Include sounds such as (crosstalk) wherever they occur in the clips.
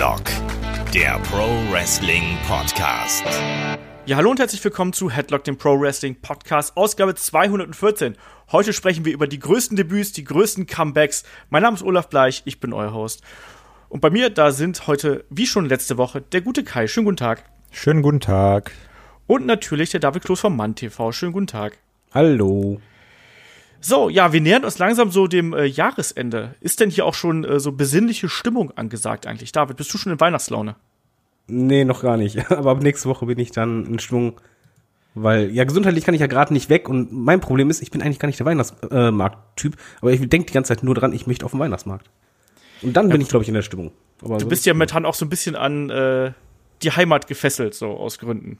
Headlock, der Pro Wrestling Podcast. Ja, hallo und herzlich willkommen zu Headlock, dem Pro Wrestling Podcast, Ausgabe 214. Heute sprechen wir über die größten Debüts, die größten Comebacks. Mein Name ist Olaf Bleich, ich bin euer Host. Und bei mir, da sind heute, wie schon letzte Woche, der gute Kai. Schönen guten Tag. Schönen guten Tag. Und natürlich der David Kloß vom Mann TV. Schönen guten Tag. Hallo. So, ja, wir nähern uns langsam so dem äh, Jahresende. Ist denn hier auch schon äh, so besinnliche Stimmung angesagt eigentlich? David, bist du schon in Weihnachtslaune? Nee, noch gar nicht. (laughs) Aber ab nächste Woche bin ich dann in Stimmung, weil ja gesundheitlich kann ich ja gerade nicht weg und mein Problem ist, ich bin eigentlich gar nicht der Weihnachtsmarkt-Typ, aber ich denke die ganze Zeit nur dran, ich möchte auf den Weihnachtsmarkt. Und dann ja, bin ich, glaube ich, in der Stimmung. Aber du bist ja momentan auch so ein bisschen an äh, die Heimat gefesselt, so aus Gründen.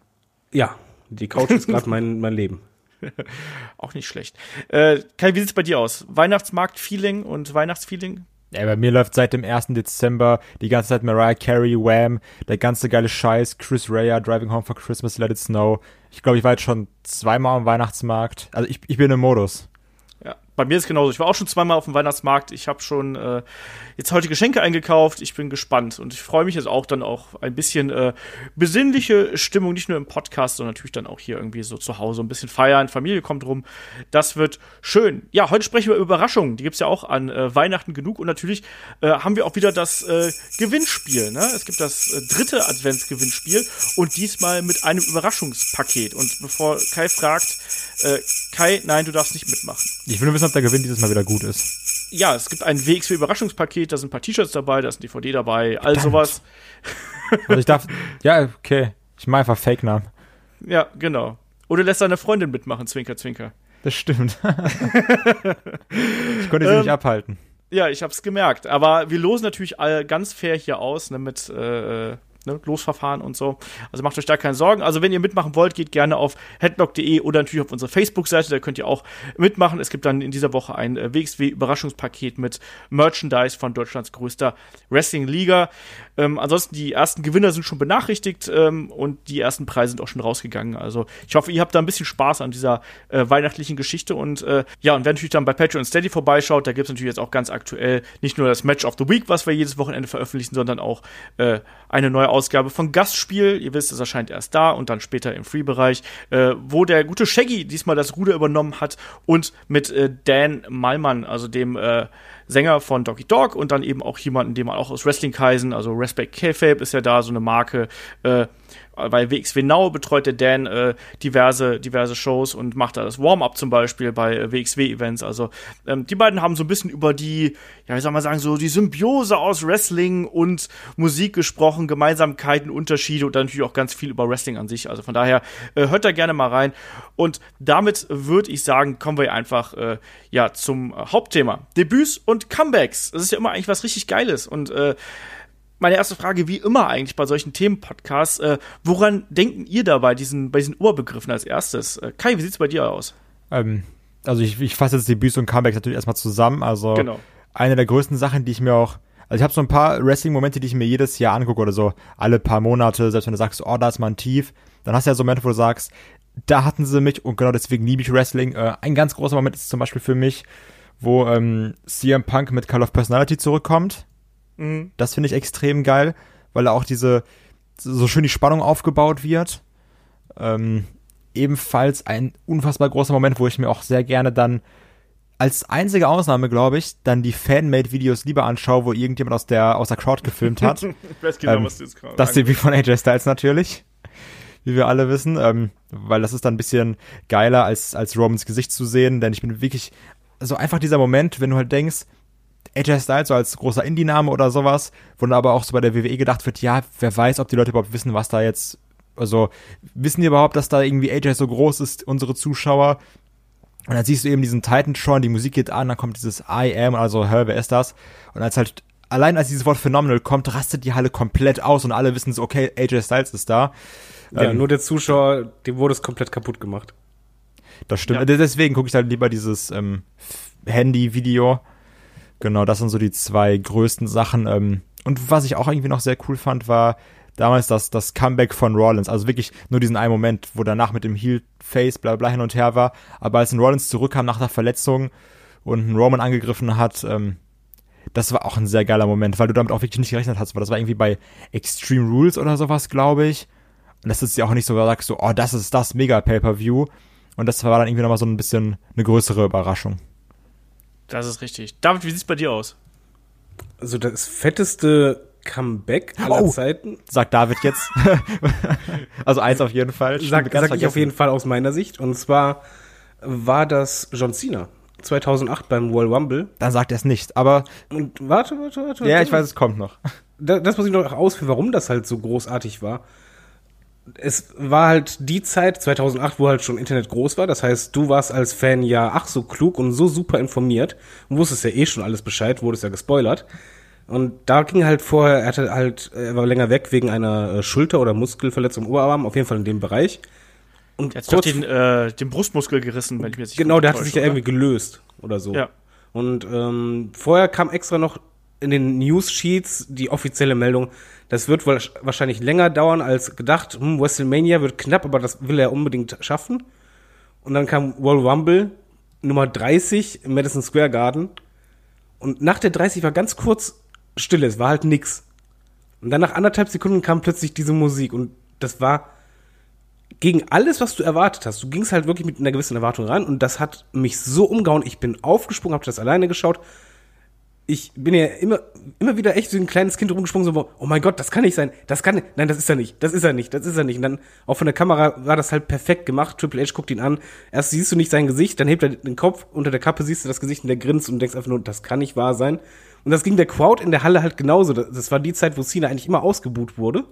Ja, die Couch ist gerade mein, mein Leben. (laughs) Auch nicht schlecht. Äh, Kai, wie sieht's bei dir aus? Weihnachtsmarkt-Feeling und Weihnachtsfeeling? Ja, bei mir läuft seit dem 1. Dezember die ganze Zeit Mariah Carey, Wham, der ganze geile Scheiß, Chris Rea, Driving Home for Christmas, Let It Snow. Ich glaube, ich war jetzt schon zweimal am Weihnachtsmarkt. Also ich, ich bin im Modus bei mir ist es genauso. Ich war auch schon zweimal auf dem Weihnachtsmarkt. Ich habe schon äh, jetzt heute Geschenke eingekauft. Ich bin gespannt und ich freue mich jetzt auch dann auch ein bisschen äh, besinnliche Stimmung, nicht nur im Podcast, sondern natürlich dann auch hier irgendwie so zu Hause ein bisschen feiern. Familie kommt rum. Das wird schön. Ja, heute sprechen wir über Überraschungen. Die gibt's ja auch an äh, Weihnachten genug und natürlich äh, haben wir auch wieder das äh, Gewinnspiel. Ne? Es gibt das äh, dritte Adventsgewinnspiel und diesmal mit einem Überraschungspaket. Und bevor Kai fragt, Kai, nein, du darfst nicht mitmachen. Ich will nur wissen, ob der Gewinn dieses Mal wieder gut ist. Ja, es gibt ein WXW Überraschungspaket, da sind ein paar T-Shirts dabei, da ist ein DVD dabei, all Verdammt. sowas. Also ich darf, ja, okay. Ich mache einfach Fake-Namen. Ja, genau. Oder lässt deine Freundin mitmachen, Zwinker, Zwinker. Das stimmt. (laughs) ich konnte sie ähm, nicht abhalten. Ja, ich hab's gemerkt. Aber wir losen natürlich all ganz fair hier aus, ne, mit äh, äh ne, Losverfahren und so. Also macht euch da keine Sorgen. Also wenn ihr mitmachen wollt, geht gerne auf headlock.de oder natürlich auf unsere Facebook-Seite, da könnt ihr auch mitmachen. Es gibt dann in dieser Woche ein äh, WXW-Überraschungspaket mit Merchandise von Deutschlands größter Wrestling-Liga. Ähm, ansonsten, die ersten Gewinner sind schon benachrichtigt ähm, und die ersten Preise sind auch schon rausgegangen. Also ich hoffe, ihr habt da ein bisschen Spaß an dieser äh, weihnachtlichen Geschichte und äh, ja, und wer natürlich dann bei Patreon Steady vorbeischaut, da gibt es natürlich jetzt auch ganz aktuell nicht nur das Match of the Week, was wir jedes Wochenende veröffentlichen, sondern auch äh, eine neue Ausgabe von Gastspiel. Ihr wisst, es erscheint erst da und dann später im Free-Bereich, äh, wo der gute Shaggy diesmal das Ruder übernommen hat und mit äh, Dan Malmann, also dem äh, Sänger von Doggy Dog und dann eben auch jemanden, den man auch aus Wrestling Kaisen, also Respect K-Fape ist ja da so eine Marke, äh, bei WXW Now betreut der Dan äh, diverse, diverse Shows und macht da das Warm-up zum Beispiel bei äh, WXW-Events. Also ähm, die beiden haben so ein bisschen über die, ja, wie soll man sagen, so die Symbiose aus Wrestling und Musik gesprochen, Gemeinsamkeiten, Unterschiede und dann natürlich auch ganz viel über Wrestling an sich. Also von daher äh, hört da gerne mal rein. Und damit würde ich sagen, kommen wir einfach äh, ja zum Hauptthema. Debüts und Comebacks. Das ist ja immer eigentlich was richtig Geiles. Und äh, meine erste Frage, wie immer eigentlich bei solchen Themenpodcasts, äh, woran denken ihr da bei diesen, bei diesen Oberbegriffen als erstes? Äh, Kai, wie sieht's bei dir aus? Ähm, also ich, ich fasse jetzt Debüts und Comebacks natürlich erstmal zusammen. Also genau. eine der größten Sachen, die ich mir auch also ich habe so ein paar Wrestling-Momente, die ich mir jedes Jahr angucke oder so alle paar Monate, selbst wenn du sagst, oh, da ist mal ein Tief, dann hast du ja so Momente, wo du sagst, da hatten sie mich und genau deswegen liebe ich Wrestling. Äh, ein ganz großer Moment ist zum Beispiel für mich, wo ähm, CM Punk mit Call of Personality zurückkommt. Mhm. Das finde ich extrem geil, weil da auch diese, so schön die Spannung aufgebaut wird. Ähm, ebenfalls ein unfassbar großer Moment, wo ich mir auch sehr gerne dann als einzige Ausnahme, glaube ich, dann die Fanmade-Videos lieber anschaue, wo irgendjemand aus der, aus der Crowd gefilmt hat. ich (laughs) weiß genau, ähm, was du jetzt gerade Das wie von AJ Styles natürlich. Wie wir alle wissen. Ähm, weil das ist dann ein bisschen geiler, als, als Romans Gesicht zu sehen. Denn ich bin wirklich, so einfach dieser Moment, wenn du halt denkst, AJ Styles so als großer Indie-Name oder sowas, wo dann aber auch so bei der WWE gedacht wird, ja, wer weiß, ob die Leute überhaupt wissen, was da jetzt, also wissen die überhaupt, dass da irgendwie AJ so groß ist, unsere Zuschauer? Und dann siehst du eben diesen Titan schon, die Musik geht an, dann kommt dieses I am, also, hör, wer ist das? Und als halt, allein als dieses Wort Phenomenal kommt, rastet die Halle komplett aus und alle wissen so, okay, AJ Styles ist da. Ja, ähm, nur der Zuschauer, dem wurde es komplett kaputt gemacht. Das stimmt. Ja. Deswegen gucke ich halt lieber dieses ähm, Handy-Video Genau, das sind so die zwei größten Sachen. Ähm, und was ich auch irgendwie noch sehr cool fand, war damals das, das Comeback von Rollins. Also wirklich nur diesen einen Moment, wo danach mit dem Heel-Face bla bla hin und her war. Aber als ein Rollins zurückkam nach der Verletzung und einen Roman angegriffen hat, ähm, das war auch ein sehr geiler Moment, weil du damit auch wirklich nicht gerechnet hast, weil das war irgendwie bei Extreme Rules oder sowas, glaube ich. Und das ist ja auch nicht so, sagst so, oh, das ist das mega Pay-Per-View. Und das war dann irgendwie nochmal so ein bisschen eine größere Überraschung. Das ist richtig. David, wie sieht's bei dir aus? Also das fetteste Comeback aller oh, Zeiten. Sagt David jetzt. (laughs) also eins auf jeden Fall. Sag, sag ich auf jeden Fall aus meiner Sicht. Und zwar war das John Cena. 2008 beim World Rumble. Dann sagt er es nicht, aber. Und warte, warte, warte. Ja, ich weiß, es kommt noch. Das, das muss ich noch ausführen, warum das halt so großartig war. Es war halt die Zeit, 2008, wo halt schon Internet groß war. Das heißt, du warst als Fan ja ach so klug und so super informiert und wusstest ja eh schon alles Bescheid, wurdest ja gespoilert. Und da ging halt vorher, er hatte halt, er war länger weg wegen einer äh, Schulter- oder Muskelverletzung im Oberarm, auf jeden Fall in dem Bereich. Und er hat doch den, äh, den Brustmuskel gerissen, wenn ich mir jetzt Genau, der hat sich ja irgendwie gelöst oder so. Ja. Und ähm, vorher kam extra noch in den News-Sheets die offizielle Meldung, das wird wahrscheinlich länger dauern als gedacht. Hm, WrestleMania wird knapp, aber das will er unbedingt schaffen. Und dann kam World Rumble Nummer 30 im Madison Square Garden. Und nach der 30 war ganz kurz Stille, es war halt nix. Und dann nach anderthalb Sekunden kam plötzlich diese Musik und das war gegen alles, was du erwartet hast. Du gingst halt wirklich mit einer gewissen Erwartung ran und das hat mich so umgehauen. Ich bin aufgesprungen, hab das alleine geschaut. Ich bin ja immer, immer wieder echt so ein kleines Kind rumgesprungen, so, oh mein Gott, das kann nicht sein, das kann, nein, das ist er nicht, das ist er nicht, das ist er nicht. Und dann auch von der Kamera war das halt perfekt gemacht. Triple H guckt ihn an. Erst siehst du nicht sein Gesicht, dann hebt er den Kopf, unter der Kappe siehst du das Gesicht und der grinst und denkst einfach nur, das kann nicht wahr sein. Und das ging der Crowd in der Halle halt genauso. Das war die Zeit, wo Cena eigentlich immer ausgebuht wurde.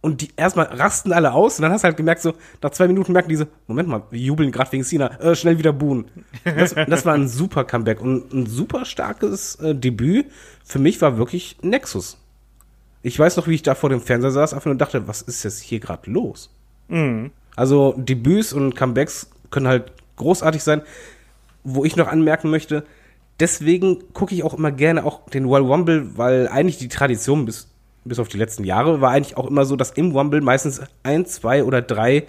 Und die erstmal rasten alle aus und dann hast du halt gemerkt, so nach zwei Minuten merken diese, Moment mal, wir jubeln gerade wegen Cena, äh, schnell wieder buhen. Das, (laughs) das, war ein super Comeback und ein super starkes äh, Debüt. Für mich war wirklich Nexus. Ich weiß noch, wie ich da vor dem Fernseher saß, einfach nur dachte, was ist jetzt hier gerade los? Mhm. Also Debüts und Comebacks können halt großartig sein. Wo ich noch anmerken möchte, deswegen gucke ich auch immer gerne auch den Royal Rumble, weil eigentlich die Tradition bis, bis auf die letzten Jahre war eigentlich auch immer so, dass im Rumble meistens ein, zwei oder drei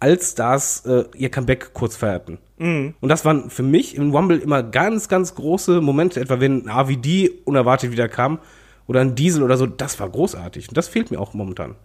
Allstars äh, ihr Comeback kurz feierten. Mhm. Und das waren für mich im Rumble immer ganz, ganz große Momente, etwa wenn ein AVD unerwartet wieder kam oder ein Diesel oder so, das war großartig. Und das fehlt mir auch momentan.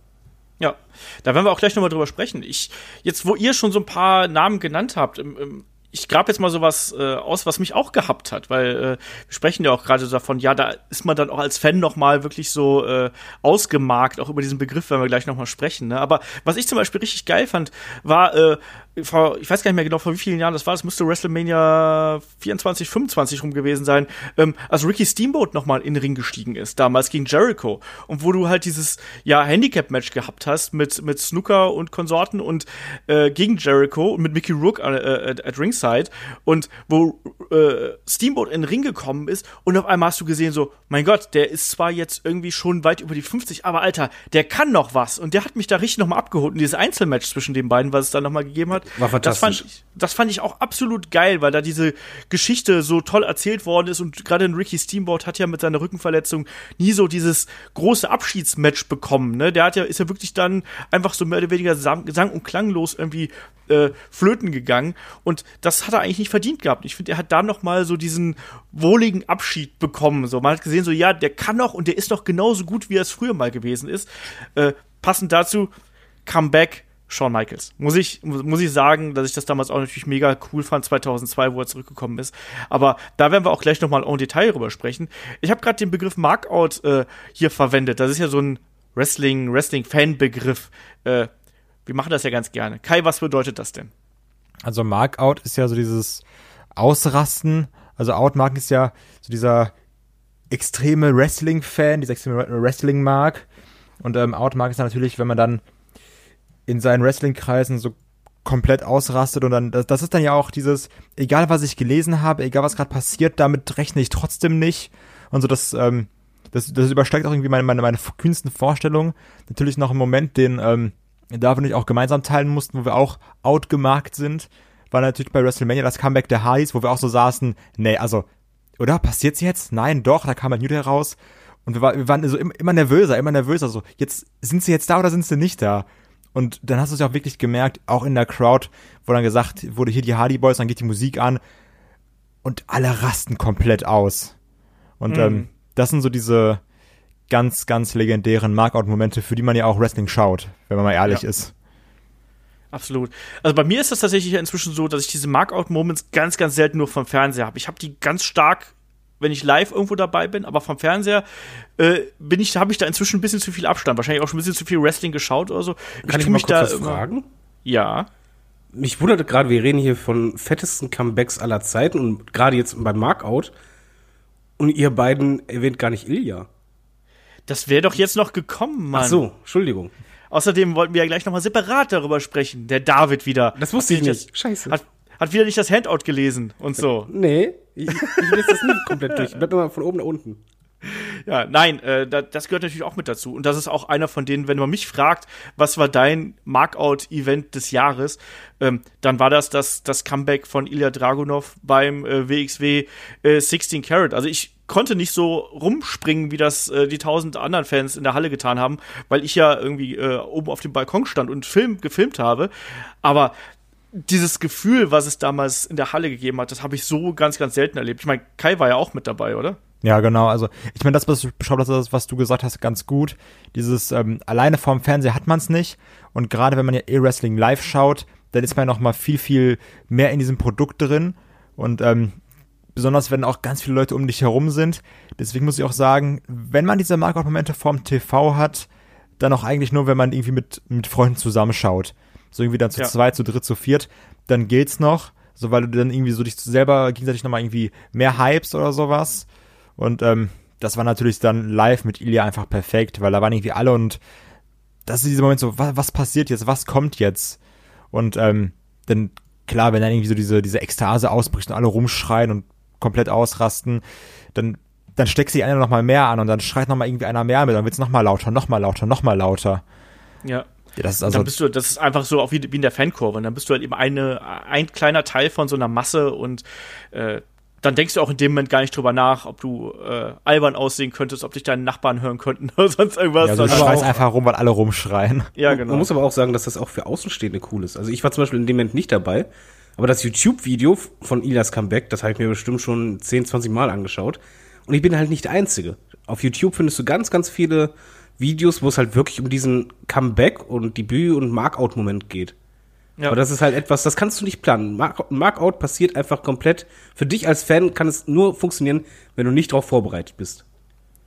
Ja, da werden wir auch gleich nochmal drüber sprechen. Ich, jetzt, wo ihr schon so ein paar Namen genannt habt, im, im ich grab jetzt mal sowas äh, aus, was mich auch gehabt hat, weil äh, wir sprechen ja auch gerade davon, ja, da ist man dann auch als Fan noch mal wirklich so äh, ausgemarkt, auch über diesen Begriff, wenn wir gleich noch mal sprechen. Ne? Aber was ich zum Beispiel richtig geil fand, war äh, vor, ich weiß gar nicht mehr genau, vor wie vielen Jahren das war, das müsste WrestleMania 24, 25 rum gewesen sein, ähm, als Ricky Steamboat nochmal in den Ring gestiegen ist, damals gegen Jericho. Und wo du halt dieses, ja, Handicap-Match gehabt hast mit, mit Snooker und Konsorten und äh, gegen Jericho und mit Mickey Rook äh, äh, at Ringside. Und wo äh, Steamboat in den Ring gekommen ist und auf einmal hast du gesehen so, mein Gott, der ist zwar jetzt irgendwie schon weit über die 50, aber Alter, der kann noch was. Und der hat mich da richtig nochmal abgeholt und dieses Einzelmatch zwischen den beiden, was es da nochmal gegeben hat, war fantastisch. Das fand, ich, das fand ich auch absolut geil, weil da diese Geschichte so toll erzählt worden ist und gerade Ricky Steamboat hat ja mit seiner Rückenverletzung nie so dieses große Abschiedsmatch bekommen. Ne? Der hat ja, ist ja wirklich dann einfach so mehr oder weniger sang, sang und klanglos irgendwie äh, flöten gegangen und das hat er eigentlich nicht verdient gehabt. Ich finde, er hat da noch mal so diesen wohligen Abschied bekommen. So, man hat gesehen, so ja, der kann noch und der ist noch genauso gut, wie er es früher mal gewesen ist. Äh, passend dazu, Comeback Shawn Michaels. Muss ich, muss ich sagen, dass ich das damals auch natürlich mega cool fand, 2002, wo er zurückgekommen ist. Aber da werden wir auch gleich nochmal en Detail drüber sprechen. Ich habe gerade den Begriff Markout äh, hier verwendet. Das ist ja so ein Wrestling, Wrestling-Fan-Begriff. Äh, wir machen das ja ganz gerne. Kai, was bedeutet das denn? Also Markout ist ja so dieses Ausrasten. Also Outmark ist ja so dieser extreme Wrestling-Fan, dieser extreme Wrestling-Mark. Und ähm, Outmark ist natürlich, wenn man dann in seinen Wrestling-Kreisen so komplett ausrastet und dann, das, das ist dann ja auch dieses, egal was ich gelesen habe, egal was gerade passiert, damit rechne ich trotzdem nicht. Und so, das, ähm, das, das übersteigt auch irgendwie meine, meine, meine kühnsten Vorstellungen. Natürlich noch ein Moment, den ähm, David und ich auch gemeinsam teilen mussten, wo wir auch outgemarkt sind, war natürlich bei WrestleMania das Comeback der Hardys, wo wir auch so saßen, nee, also, oder passiert's jetzt? Nein, doch, da kam ein New Day raus. Und wir, war, wir waren so immer nervöser, immer nervöser, so, jetzt, sind sie jetzt da oder sind sie nicht da? Und dann hast du es ja auch wirklich gemerkt, auch in der Crowd, wo dann gesagt wurde, hier die Hardy Boys, dann geht die Musik an und alle rasten komplett aus. Und mhm. ähm, das sind so diese ganz, ganz legendären Markout-Momente, für die man ja auch Wrestling schaut, wenn man mal ehrlich ja. ist. Absolut. Also bei mir ist das tatsächlich inzwischen so, dass ich diese Markout-Moments ganz, ganz selten nur vom Fernseher habe. Ich habe die ganz stark, wenn ich live irgendwo dabei bin, aber vom Fernseher äh, bin ich, habe ich da inzwischen ein bisschen zu viel Abstand. Wahrscheinlich auch schon ein bisschen zu viel Wrestling geschaut oder so. Kann ich, ich mich da was fragen? Ja. Mich wundert gerade, wir reden hier von fettesten Comebacks aller Zeiten und gerade jetzt beim Markout. Und ihr beiden erwähnt gar nicht Ilya. Das wäre doch jetzt noch gekommen, Mann. Ach so, Entschuldigung. Außerdem wollten wir ja gleich nochmal separat darüber sprechen. Der David wieder. Das wusste ich nicht. Das, Scheiße. Hat, hat wieder nicht das Handout gelesen und so. Nee, ich, ich lese das nicht komplett durch. Ich bleib immer von oben nach unten. Ja, nein, äh, das gehört natürlich auch mit dazu. Und das ist auch einer von denen, wenn man mich fragt, was war dein Markout-Event des Jahres, ähm, dann war das, das das Comeback von Ilya Dragunov beim äh, WXW äh, 16 Carat. Also ich konnte nicht so rumspringen, wie das äh, die tausend anderen Fans in der Halle getan haben, weil ich ja irgendwie äh, oben auf dem Balkon stand und Film gefilmt habe. Aber dieses Gefühl, was es damals in der Halle gegeben hat, das habe ich so ganz, ganz selten erlebt. Ich meine, Kai war ja auch mit dabei, oder? Ja, genau. Also ich meine, das, beschreibt hast, was du gesagt hast, ganz gut. Dieses ähm, alleine vorm Fernseher hat man es nicht. Und gerade wenn man ja E-Wrestling live schaut, dann ist man ja noch mal viel, viel mehr in diesem Produkt drin. Und ähm, besonders wenn auch ganz viele Leute um dich herum sind. Deswegen muss ich auch sagen, wenn man diese Markout-Momente vorm TV hat, dann auch eigentlich nur, wenn man irgendwie mit, mit Freunden zusammenschaut. So irgendwie dann zu ja. zweit, zu dritt, zu viert, dann geht's noch. So, weil du dann irgendwie so dich selber gegenseitig nochmal irgendwie mehr hypst oder sowas. Und ähm, das war natürlich dann live mit Ilya einfach perfekt, weil da waren irgendwie alle und das ist dieser Moment so, was, was passiert jetzt, was kommt jetzt? Und ähm, dann, klar, wenn dann irgendwie so diese, diese Ekstase ausbricht und alle rumschreien und komplett ausrasten, dann, dann steckt sich einer noch mal mehr an und dann schreit noch mal irgendwie einer mehr mit, dann wird's noch mal lauter, noch mal lauter, noch mal lauter. Ja. Ja, das ist also dann bist du, das ist einfach so auch wie, wie in der Fankurve. Und dann bist du halt eben eine, ein kleiner Teil von so einer Masse und äh, dann denkst du auch in dem Moment gar nicht drüber nach, ob du äh, albern aussehen könntest, ob dich deine Nachbarn hören könnten (laughs) oder sonst irgendwas. Ja, also du schreist einfach rum, weil alle rumschreien. Ja, genau. Man muss aber auch sagen, dass das auch für Außenstehende cool ist. Also ich war zum Beispiel in dem Moment nicht dabei, aber das YouTube-Video von Ilas Comeback, das habe ich mir bestimmt schon 10, 20 Mal angeschaut. Und ich bin halt nicht der Einzige. Auf YouTube findest du ganz, ganz viele Videos, wo es halt wirklich um diesen Comeback und Debüt- und Markout-Moment geht. Ja. Aber das ist halt etwas, das kannst du nicht planen. Mark Markout passiert einfach komplett. Für dich als Fan kann es nur funktionieren, wenn du nicht darauf vorbereitet bist.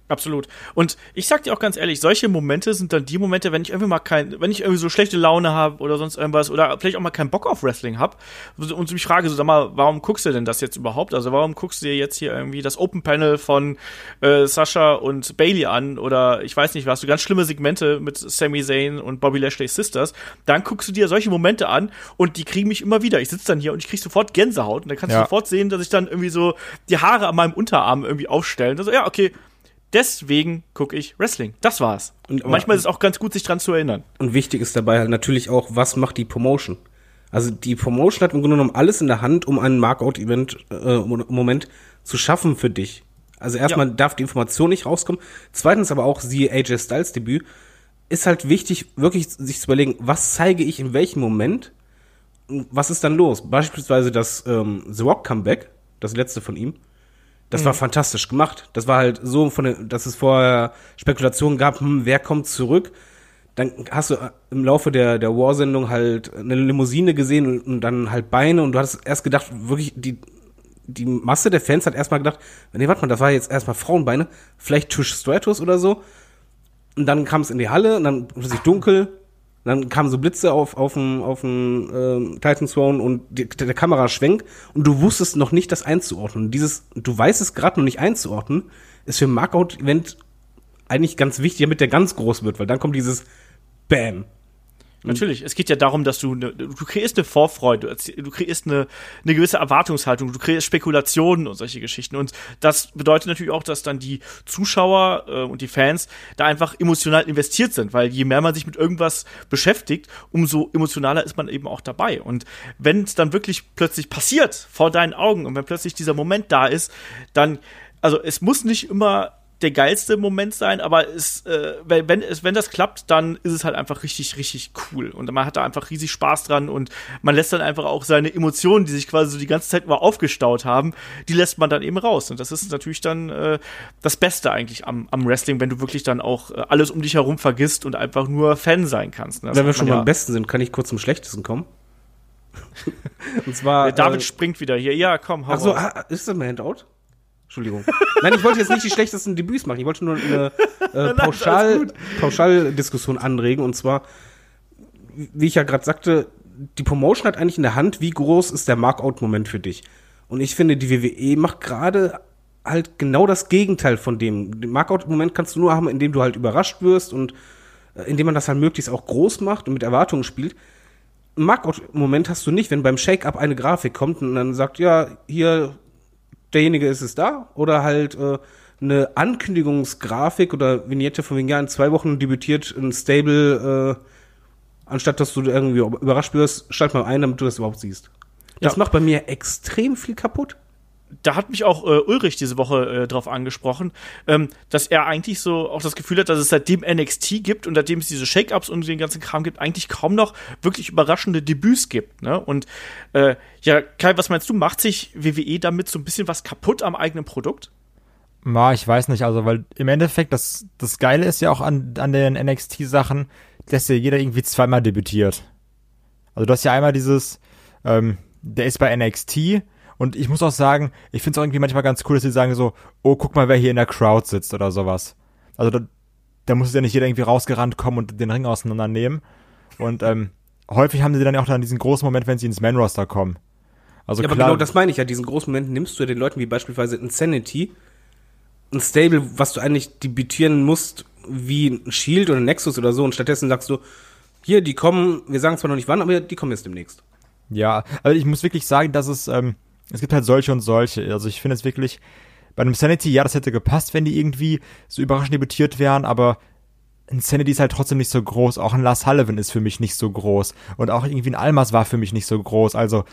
Absolut. Und ich sag dir auch ganz ehrlich, solche Momente sind dann die Momente, wenn ich irgendwie mal kein, wenn ich irgendwie so schlechte Laune habe oder sonst irgendwas oder vielleicht auch mal keinen Bock auf Wrestling habe und mich frage, so sag mal, warum guckst du denn das jetzt überhaupt? Also warum guckst du dir jetzt hier irgendwie das Open Panel von äh, Sascha und Bailey an oder ich weiß nicht, was, du ganz schlimme Segmente mit Sami Zayn und Bobby Lashley Sisters, dann guckst du dir solche Momente an und die kriegen mich immer wieder. Ich sitze dann hier und ich krieg sofort Gänsehaut und dann kannst ja. du sofort sehen, dass ich dann irgendwie so die Haare an meinem Unterarm irgendwie aufstellen. Also ja, okay, Deswegen gucke ich Wrestling. Das war's. Und, und manchmal ist es auch ganz gut, sich dran zu erinnern. Und wichtig ist dabei halt natürlich auch, was macht die Promotion? Also die Promotion hat im Grunde genommen alles in der Hand, um einen Markout-Event äh, Moment zu schaffen für dich. Also erstmal ja. darf die Information nicht rauskommen. Zweitens aber auch siehe AJ Styles Debüt ist halt wichtig, wirklich sich zu überlegen, was zeige ich in welchem Moment was ist dann los? Beispielsweise das ähm, The Rock Comeback, das letzte von ihm. Das mhm. war fantastisch gemacht. Das war halt so, von der, dass es vorher Spekulationen gab, hm, wer kommt zurück. Dann hast du äh, im Laufe der, der War-Sendung halt eine Limousine gesehen und, und, dann halt Beine und du hattest erst gedacht, wirklich, die, die Masse der Fans hat erstmal gedacht, nee, warte mal, das war jetzt erstmal Frauenbeine, vielleicht Tisch Stratus oder so. Und dann kam es in die Halle und dann plötzlich dunkel dann kamen so Blitze auf auf dem auf dem äh, Titan Throne und die, der Kamera schwenkt und du wusstest noch nicht, das einzuordnen. Dieses, du weißt es gerade noch nicht einzuordnen, ist für ein Markout-Event eigentlich ganz wichtig, damit der ganz groß wird, weil dann kommt dieses Bam. Natürlich, es geht ja darum, dass du ne, du kreierst eine Vorfreude, du kreierst eine, eine gewisse Erwartungshaltung, du kreierst Spekulationen und solche Geschichten. Und das bedeutet natürlich auch, dass dann die Zuschauer äh, und die Fans da einfach emotional investiert sind, weil je mehr man sich mit irgendwas beschäftigt, umso emotionaler ist man eben auch dabei. Und wenn es dann wirklich plötzlich passiert vor deinen Augen und wenn plötzlich dieser Moment da ist, dann, also es muss nicht immer der geilste Moment sein, aber es, äh, wenn, wenn, es, wenn das klappt, dann ist es halt einfach richtig, richtig cool. Und man hat da einfach riesig Spaß dran und man lässt dann einfach auch seine Emotionen, die sich quasi so die ganze Zeit über aufgestaut haben, die lässt man dann eben raus. Und das ist natürlich dann äh, das Beste eigentlich am, am Wrestling, wenn du wirklich dann auch äh, alles um dich herum vergisst und einfach nur Fan sein kannst. Ne? Wenn wir schon ja beim Besten sind, kann ich kurz zum Schlechtesten kommen. (laughs) und zwar. Der David äh, springt wieder hier. Ja, komm, hau Achso, ah, ist das ein Handout? Entschuldigung. Nein, ich wollte jetzt nicht die schlechtesten Debüts machen. Ich wollte nur eine äh, (laughs) Pauschal, Pauschaldiskussion anregen. Und zwar, wie ich ja gerade sagte, die Promotion hat eigentlich in der Hand, wie groß ist der Markout-Moment für dich. Und ich finde, die WWE macht gerade halt genau das Gegenteil von dem. Den Markout-Moment kannst du nur haben, indem du halt überrascht wirst und äh, indem man das halt möglichst auch groß macht und mit Erwartungen spielt. Markout-Moment hast du nicht, wenn beim Shake-Up eine Grafik kommt und dann sagt, ja, hier derjenige ist es da oder halt äh, eine Ankündigungsgrafik oder Vignette von wegen, ja, in zwei Wochen debütiert ein Stable, äh, anstatt dass du irgendwie überrascht wirst, schalt mal ein, damit du das überhaupt siehst. Das ja. macht bei mir extrem viel kaputt da hat mich auch äh, Ulrich diese Woche äh, drauf angesprochen, ähm, dass er eigentlich so auch das Gefühl hat, dass es seitdem NXT gibt und seitdem es diese Shake-Ups und den ganzen Kram gibt, eigentlich kaum noch wirklich überraschende Debüts gibt. Ne? Und äh, ja, Kai, was meinst du, macht sich WWE damit so ein bisschen was kaputt am eigenen Produkt? Ma, ich weiß nicht, also, weil im Endeffekt, das, das Geile ist ja auch an, an den NXT-Sachen, dass ja jeder irgendwie zweimal debütiert. Also, du hast ja einmal dieses, ähm, der ist bei NXT, und ich muss auch sagen, ich finde es auch irgendwie manchmal ganz cool, dass sie sagen so, oh, guck mal, wer hier in der Crowd sitzt oder sowas. Also da, da muss ja nicht jeder irgendwie rausgerannt kommen und den Ring auseinandernehmen. Und ähm, häufig haben sie dann auch dann diesen großen Moment, wenn sie ins Man-Roster kommen. Also ja, klar, aber genau das meine ich ja. Diesen großen Moment nimmst du ja den Leuten wie beispielsweise Insanity, ein Stable, was du eigentlich debütieren musst, wie ein Shield oder ein Nexus oder so, und stattdessen sagst du, hier, die kommen, wir sagen zwar noch nicht wann, aber die kommen jetzt demnächst. Ja, also ich muss wirklich sagen, dass es ähm, es gibt halt solche und solche. Also ich finde es wirklich, bei einem Sanity, ja, das hätte gepasst, wenn die irgendwie so überraschend debütiert wären, aber ein Sanity ist halt trotzdem nicht so groß. Auch ein Lars Sullivan ist für mich nicht so groß. Und auch irgendwie ein Almas war für mich nicht so groß. Also,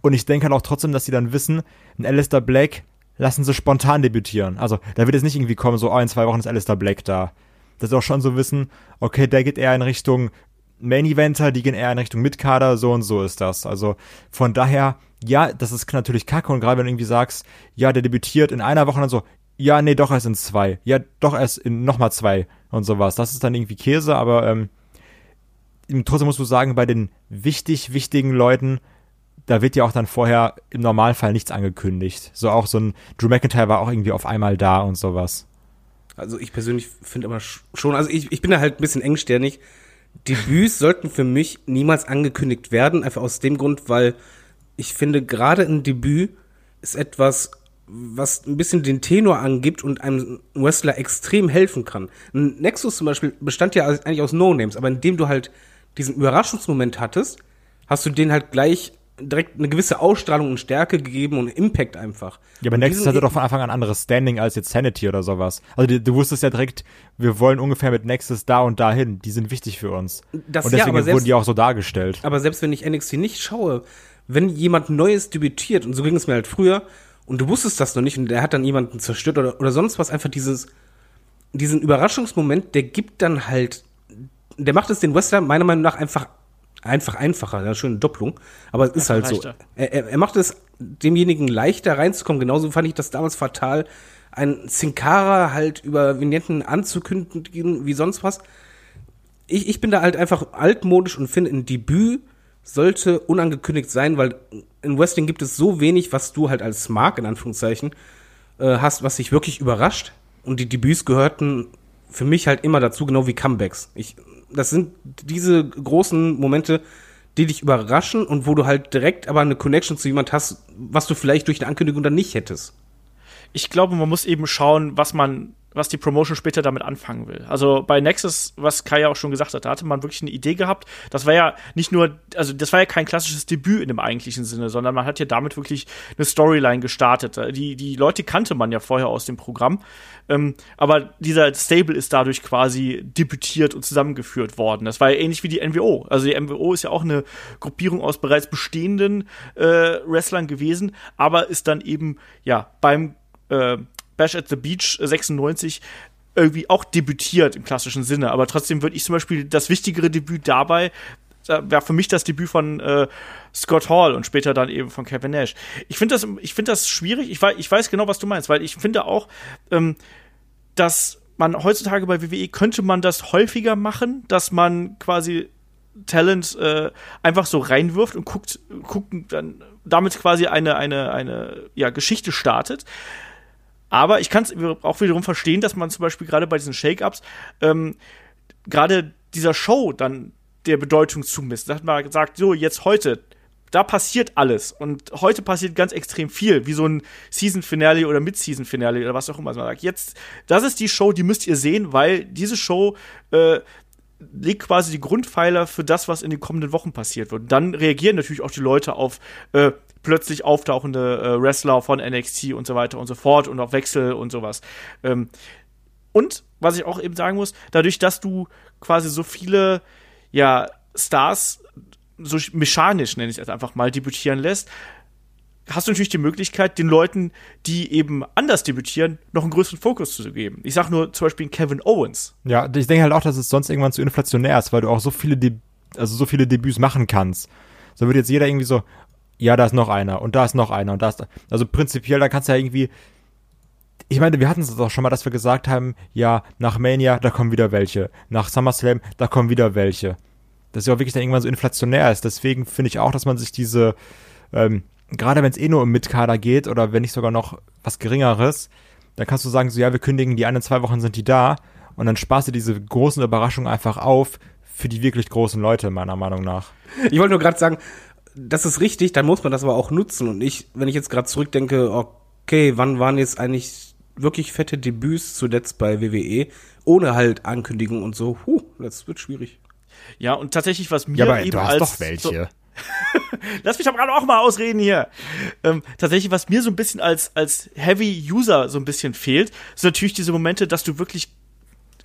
und ich denke halt auch trotzdem, dass sie dann wissen, ein Alistair Black lassen sie spontan debütieren. Also, da wird es nicht irgendwie kommen, so, oh, in zwei Wochen ist Alistair Black da. Dass sie auch schon so wissen, okay, der geht eher in Richtung Main Eventer, die gehen eher in Richtung Mitkader, so und so ist das. Also, von daher, ja, das ist natürlich kacke und gerade wenn du irgendwie sagst, ja, der debütiert in einer Woche und dann so, ja, nee, doch erst in zwei, ja, doch erst in nochmal zwei und sowas. Das ist dann irgendwie Käse, aber ähm, trotzdem musst du sagen, bei den wichtig, wichtigen Leuten, da wird ja auch dann vorher im Normalfall nichts angekündigt. So auch so ein Drew McIntyre war auch irgendwie auf einmal da und sowas. Also ich persönlich finde aber schon, also ich, ich bin da halt ein bisschen engsternig. Debüts sollten für mich niemals angekündigt werden, einfach aus dem Grund, weil ich finde, gerade ein Debüt ist etwas, was ein bisschen den Tenor angibt und einem Wrestler extrem helfen kann. Ein Nexus zum Beispiel bestand ja eigentlich aus No-Names, aber indem du halt diesen Überraschungsmoment hattest, hast du den halt gleich direkt eine gewisse Ausstrahlung und Stärke gegeben und Impact einfach. Ja, aber und Nexus hatte doch von Anfang an ein anderes Standing als jetzt Sanity oder sowas. Also du, du, wusstest ja direkt, wir wollen ungefähr mit Nexus da und dahin. Die sind wichtig für uns. Das, und deswegen ja, selbst, wurden die auch so dargestellt. Aber selbst wenn ich NXT nicht schaue, wenn jemand Neues debütiert, und so ging es mir halt früher, und du wusstest das noch nicht, und der hat dann jemanden zerstört oder, oder sonst was, einfach dieses, diesen Überraschungsmoment, der gibt dann halt, der macht es den Wrestler meiner Meinung nach einfach, einfach einfacher, ja, schöne Doppelung, aber es ist halt leichter. so. Er, er, macht es demjenigen leichter reinzukommen, genauso fand ich das damals fatal, ein Sin Cara halt über Vignetten anzukündigen, wie sonst was. Ich, ich bin da halt einfach altmodisch und finde ein Debüt sollte unangekündigt sein, weil in Wrestling gibt es so wenig, was du halt als Mark in Anführungszeichen äh, hast, was dich wirklich überrascht. Und die Debüts gehörten für mich halt immer dazu, genau wie Comebacks. Ich, das sind diese großen Momente, die dich überraschen und wo du halt direkt aber eine Connection zu jemand hast, was du vielleicht durch eine Ankündigung dann nicht hättest. Ich glaube, man muss eben schauen, was man was die Promotion später damit anfangen will. Also bei Nexus, was Kai ja auch schon gesagt hat, da hatte man wirklich eine Idee gehabt. Das war ja nicht nur, also das war ja kein klassisches Debüt in dem eigentlichen Sinne, sondern man hat ja damit wirklich eine Storyline gestartet. Die, die Leute kannte man ja vorher aus dem Programm. Ähm, aber dieser Stable ist dadurch quasi debütiert und zusammengeführt worden. Das war ja ähnlich wie die NWO. Also die NWO ist ja auch eine Gruppierung aus bereits bestehenden äh, Wrestlern gewesen, aber ist dann eben ja beim äh, Bash at the Beach 96 irgendwie auch debütiert im klassischen Sinne. Aber trotzdem würde ich zum Beispiel das wichtigere Debüt dabei wäre für mich das Debüt von äh, Scott Hall und später dann eben von Kevin Nash. Ich finde das, ich das schwierig. Ich weiß, ich weiß genau, was du meinst, weil ich finde auch, ähm, dass man heutzutage bei WWE könnte man das häufiger machen, dass man quasi Talent äh, einfach so reinwirft und guckt, guckt dann damit quasi eine, eine, eine ja, Geschichte startet. Aber ich kann es auch wiederum verstehen, dass man zum Beispiel gerade bei diesen Shake-Ups ähm, gerade dieser Show dann der Bedeutung zumisst. Dass man sagt, so, jetzt heute, da passiert alles. Und heute passiert ganz extrem viel, wie so ein Season-Finale oder Mid-Season-Finale oder was auch immer. Man sagt, jetzt, das ist die Show, die müsst ihr sehen, weil diese Show äh, legt quasi die Grundpfeiler für das, was in den kommenden Wochen passiert wird. Und dann reagieren natürlich auch die Leute auf äh, plötzlich auftauchende äh, Wrestler von NXT und so weiter und so fort und auf Wechsel und sowas. Ähm, und was ich auch eben sagen muss, dadurch, dass du quasi so viele ja, Stars so mechanisch, nenne ich es einfach mal, debütieren lässt, hast du natürlich die Möglichkeit, den Leuten, die eben anders debütieren, noch einen größeren Fokus zu geben. Ich sag nur zum Beispiel Kevin Owens. Ja, ich denke halt auch, dass es sonst irgendwann zu inflationär ist, weil du auch so viele, De also so viele Debüts machen kannst. So wird jetzt jeder irgendwie so, ja, da ist noch einer und da ist noch einer und da ist, also prinzipiell, da kannst du ja irgendwie, ich meine, wir hatten es auch schon mal, dass wir gesagt haben, ja, nach Mania, da kommen wieder welche. Nach SummerSlam, da kommen wieder welche. Dass ja auch wirklich dann irgendwann so inflationär ist. Deswegen finde ich auch, dass man sich diese, ähm, gerade wenn es eh nur um Mitkader geht oder wenn nicht sogar noch was Geringeres, dann kannst du sagen, so ja, wir kündigen, die einen zwei Wochen sind die da und dann sparst du diese großen Überraschungen einfach auf für die wirklich großen Leute, meiner Meinung nach. Ich wollte nur gerade sagen, das ist richtig, dann muss man das aber auch nutzen. Und ich, wenn ich jetzt gerade zurückdenke, okay, wann waren jetzt eigentlich wirklich fette Debüts zuletzt bei WWE, ohne halt Ankündigung und so, huh, das wird schwierig. Ja, und tatsächlich, was mir ja, aber eben du hast als doch welche. So, (laughs) Lass mich doch gerade auch mal ausreden hier. Ähm, tatsächlich, was mir so ein bisschen als, als Heavy-User so ein bisschen fehlt, sind natürlich diese Momente, dass du wirklich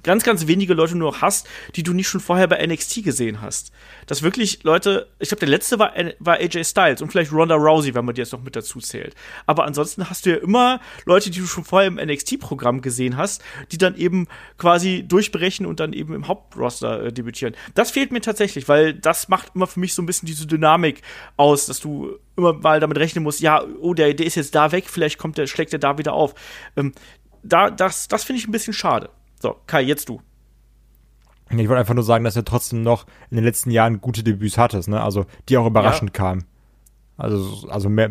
ganz, ganz wenige Leute nur hast, die du nicht schon vorher bei NXT gesehen hast. Dass wirklich Leute, ich glaube, der letzte war, war AJ Styles und vielleicht Ronda Rousey, wenn man die jetzt noch mit dazu zählt. Aber ansonsten hast du ja immer Leute, die du schon vorher im NXT-Programm gesehen hast, die dann eben quasi durchbrechen und dann eben im Hauptroster äh, debütieren. Das fehlt mir tatsächlich, weil das macht immer für mich so ein bisschen diese Dynamik aus, dass du immer mal damit rechnen musst, ja, oh, der, der ist jetzt da weg, vielleicht kommt der, schlägt er da wieder auf. Ähm, da, das, das finde ich ein bisschen schade. So, Kai, jetzt du. Ich wollte einfach nur sagen, dass du trotzdem noch in den letzten Jahren gute Debüts hattest, ne? Also, die auch überraschend ja. kamen. Also, also mehr,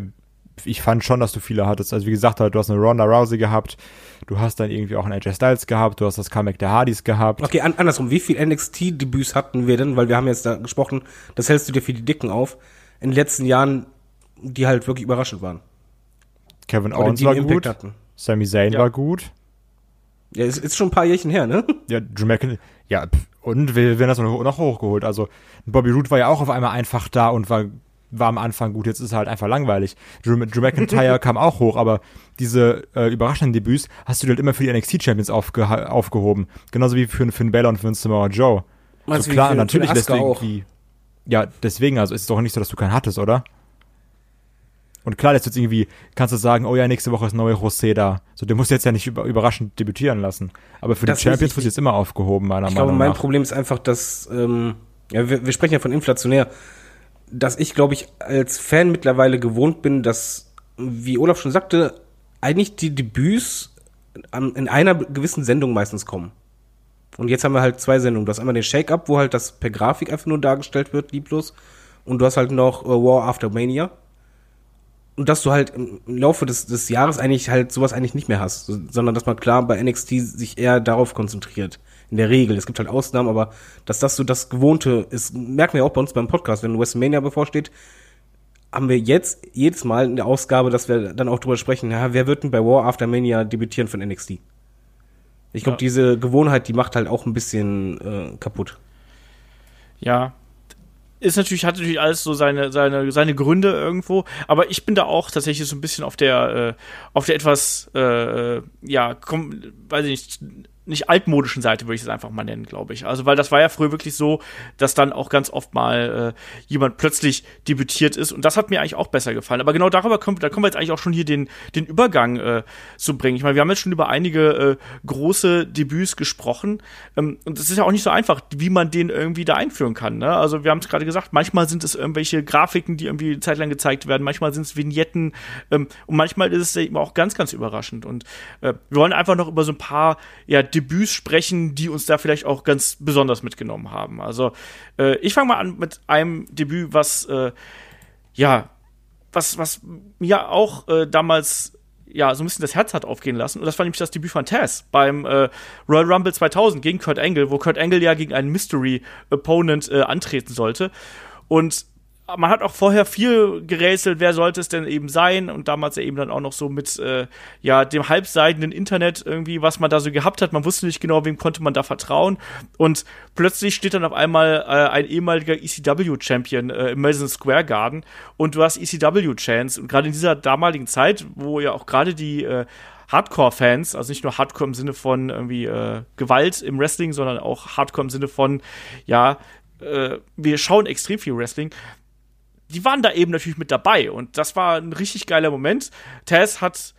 ich fand schon, dass du viele hattest. Also, wie gesagt, du hast eine Ronda Rousey gehabt, du hast dann irgendwie auch einen AJ Styles gehabt, du hast das Comeback der Hardys gehabt. Okay, an, andersrum, wie viel NXT-Debüts hatten wir denn? Weil wir haben jetzt da gesprochen, das hältst du dir für die Dicken auf. In den letzten Jahren, die halt wirklich überraschend waren. Kevin Owens war gut. Hatten. Sami Zayn ja. war gut. Ja, ist, ist schon ein paar Jährchen her, ne? (laughs) Ja, Drew McIntyre, ja, und wir werden das noch hochgeholt. Also, Bobby Roode war ja auch auf einmal einfach da und war, war am Anfang gut, jetzt ist er halt einfach langweilig. Drew, Drew McIntyre (laughs) kam auch hoch, aber diese äh, überraschenden Debüts hast du halt immer für die NXT-Champions aufge aufgehoben. Genauso wie für Finn Balor und für Samoa Joe. Meinst so klar, für, natürlich lässt du irgendwie. Ja, deswegen, also ist es doch nicht so, dass du keinen hattest, oder? Und klar, jetzt irgendwie, kannst du sagen, oh ja, nächste Woche ist neue José da. So, der muss jetzt ja nicht über, überraschend debütieren lassen. Aber für das die Champions wird jetzt immer aufgehoben, meiner ich Meinung glaube, nach. mein Problem ist einfach, dass, ähm, ja, wir, wir sprechen ja von inflationär, dass ich, glaube ich, als Fan mittlerweile gewohnt bin, dass, wie Olaf schon sagte, eigentlich die Debüts in einer gewissen Sendung meistens kommen. Und jetzt haben wir halt zwei Sendungen. Du hast einmal den Shake-Up, wo halt das per Grafik einfach nur dargestellt wird, lieblos. Und du hast halt noch uh, War After Mania und dass du halt im Laufe des, des Jahres eigentlich halt sowas eigentlich nicht mehr hast, sondern dass man klar bei NXT sich eher darauf konzentriert. In der Regel. Es gibt halt Ausnahmen, aber dass das so das Gewohnte ist, merken wir auch bei uns beim Podcast, wenn WrestleMania bevorsteht, haben wir jetzt jedes Mal in der Ausgabe, dass wir dann auch drüber sprechen, ja, wer wird denn bei War After Mania debütieren von NXT? Ich glaube, ja. diese Gewohnheit, die macht halt auch ein bisschen äh, kaputt. Ja, ist natürlich, hat natürlich alles so seine, seine, seine Gründe irgendwo, aber ich bin da auch tatsächlich so ein bisschen auf der, äh, auf der etwas, äh, ja, komm, weiß ich nicht, nicht altmodischen Seite, würde ich es einfach mal nennen, glaube ich. Also, weil das war ja früher wirklich so, dass dann auch ganz oft mal äh, jemand plötzlich debütiert ist. Und das hat mir eigentlich auch besser gefallen. Aber genau darüber können, da können wir jetzt eigentlich auch schon hier den, den Übergang äh, zu bringen. Ich meine, wir haben jetzt schon über einige äh, große Debüts gesprochen. Ähm, und es ist ja auch nicht so einfach, wie man den irgendwie da einführen kann. Ne? Also, wir haben es gerade gesagt, manchmal sind es irgendwelche Grafiken, die irgendwie zeitlang gezeigt werden, manchmal sind es Vignetten ähm, und manchmal ist es eben auch ganz, ganz überraschend. Und äh, wir wollen einfach noch über so ein paar ja, Debüts sprechen, die uns da vielleicht auch ganz besonders mitgenommen haben. Also äh, ich fange mal an mit einem Debüt, was äh, ja, was, was mir auch äh, damals ja, so ein bisschen das Herz hat aufgehen lassen. Und das war nämlich das Debüt von Taz beim äh, Royal Rumble 2000 gegen Kurt Angle, wo Kurt Angle ja gegen einen Mystery Opponent äh, antreten sollte. Und man hat auch vorher viel gerätselt, wer sollte es denn eben sein? Und damals eben dann auch noch so mit äh, ja dem halbseidenen Internet irgendwie, was man da so gehabt hat. Man wusste nicht genau, wem konnte man da vertrauen. Und plötzlich steht dann auf einmal äh, ein ehemaliger ECW-Champion äh, im Madison Square Garden. Und du hast ECW-Chance und gerade in dieser damaligen Zeit, wo ja auch gerade die äh, Hardcore-Fans, also nicht nur Hardcore im Sinne von irgendwie äh, Gewalt im Wrestling, sondern auch Hardcore im Sinne von, ja, äh, wir schauen extrem viel Wrestling, die waren da eben natürlich mit dabei und das war ein richtig geiler Moment. Taz hat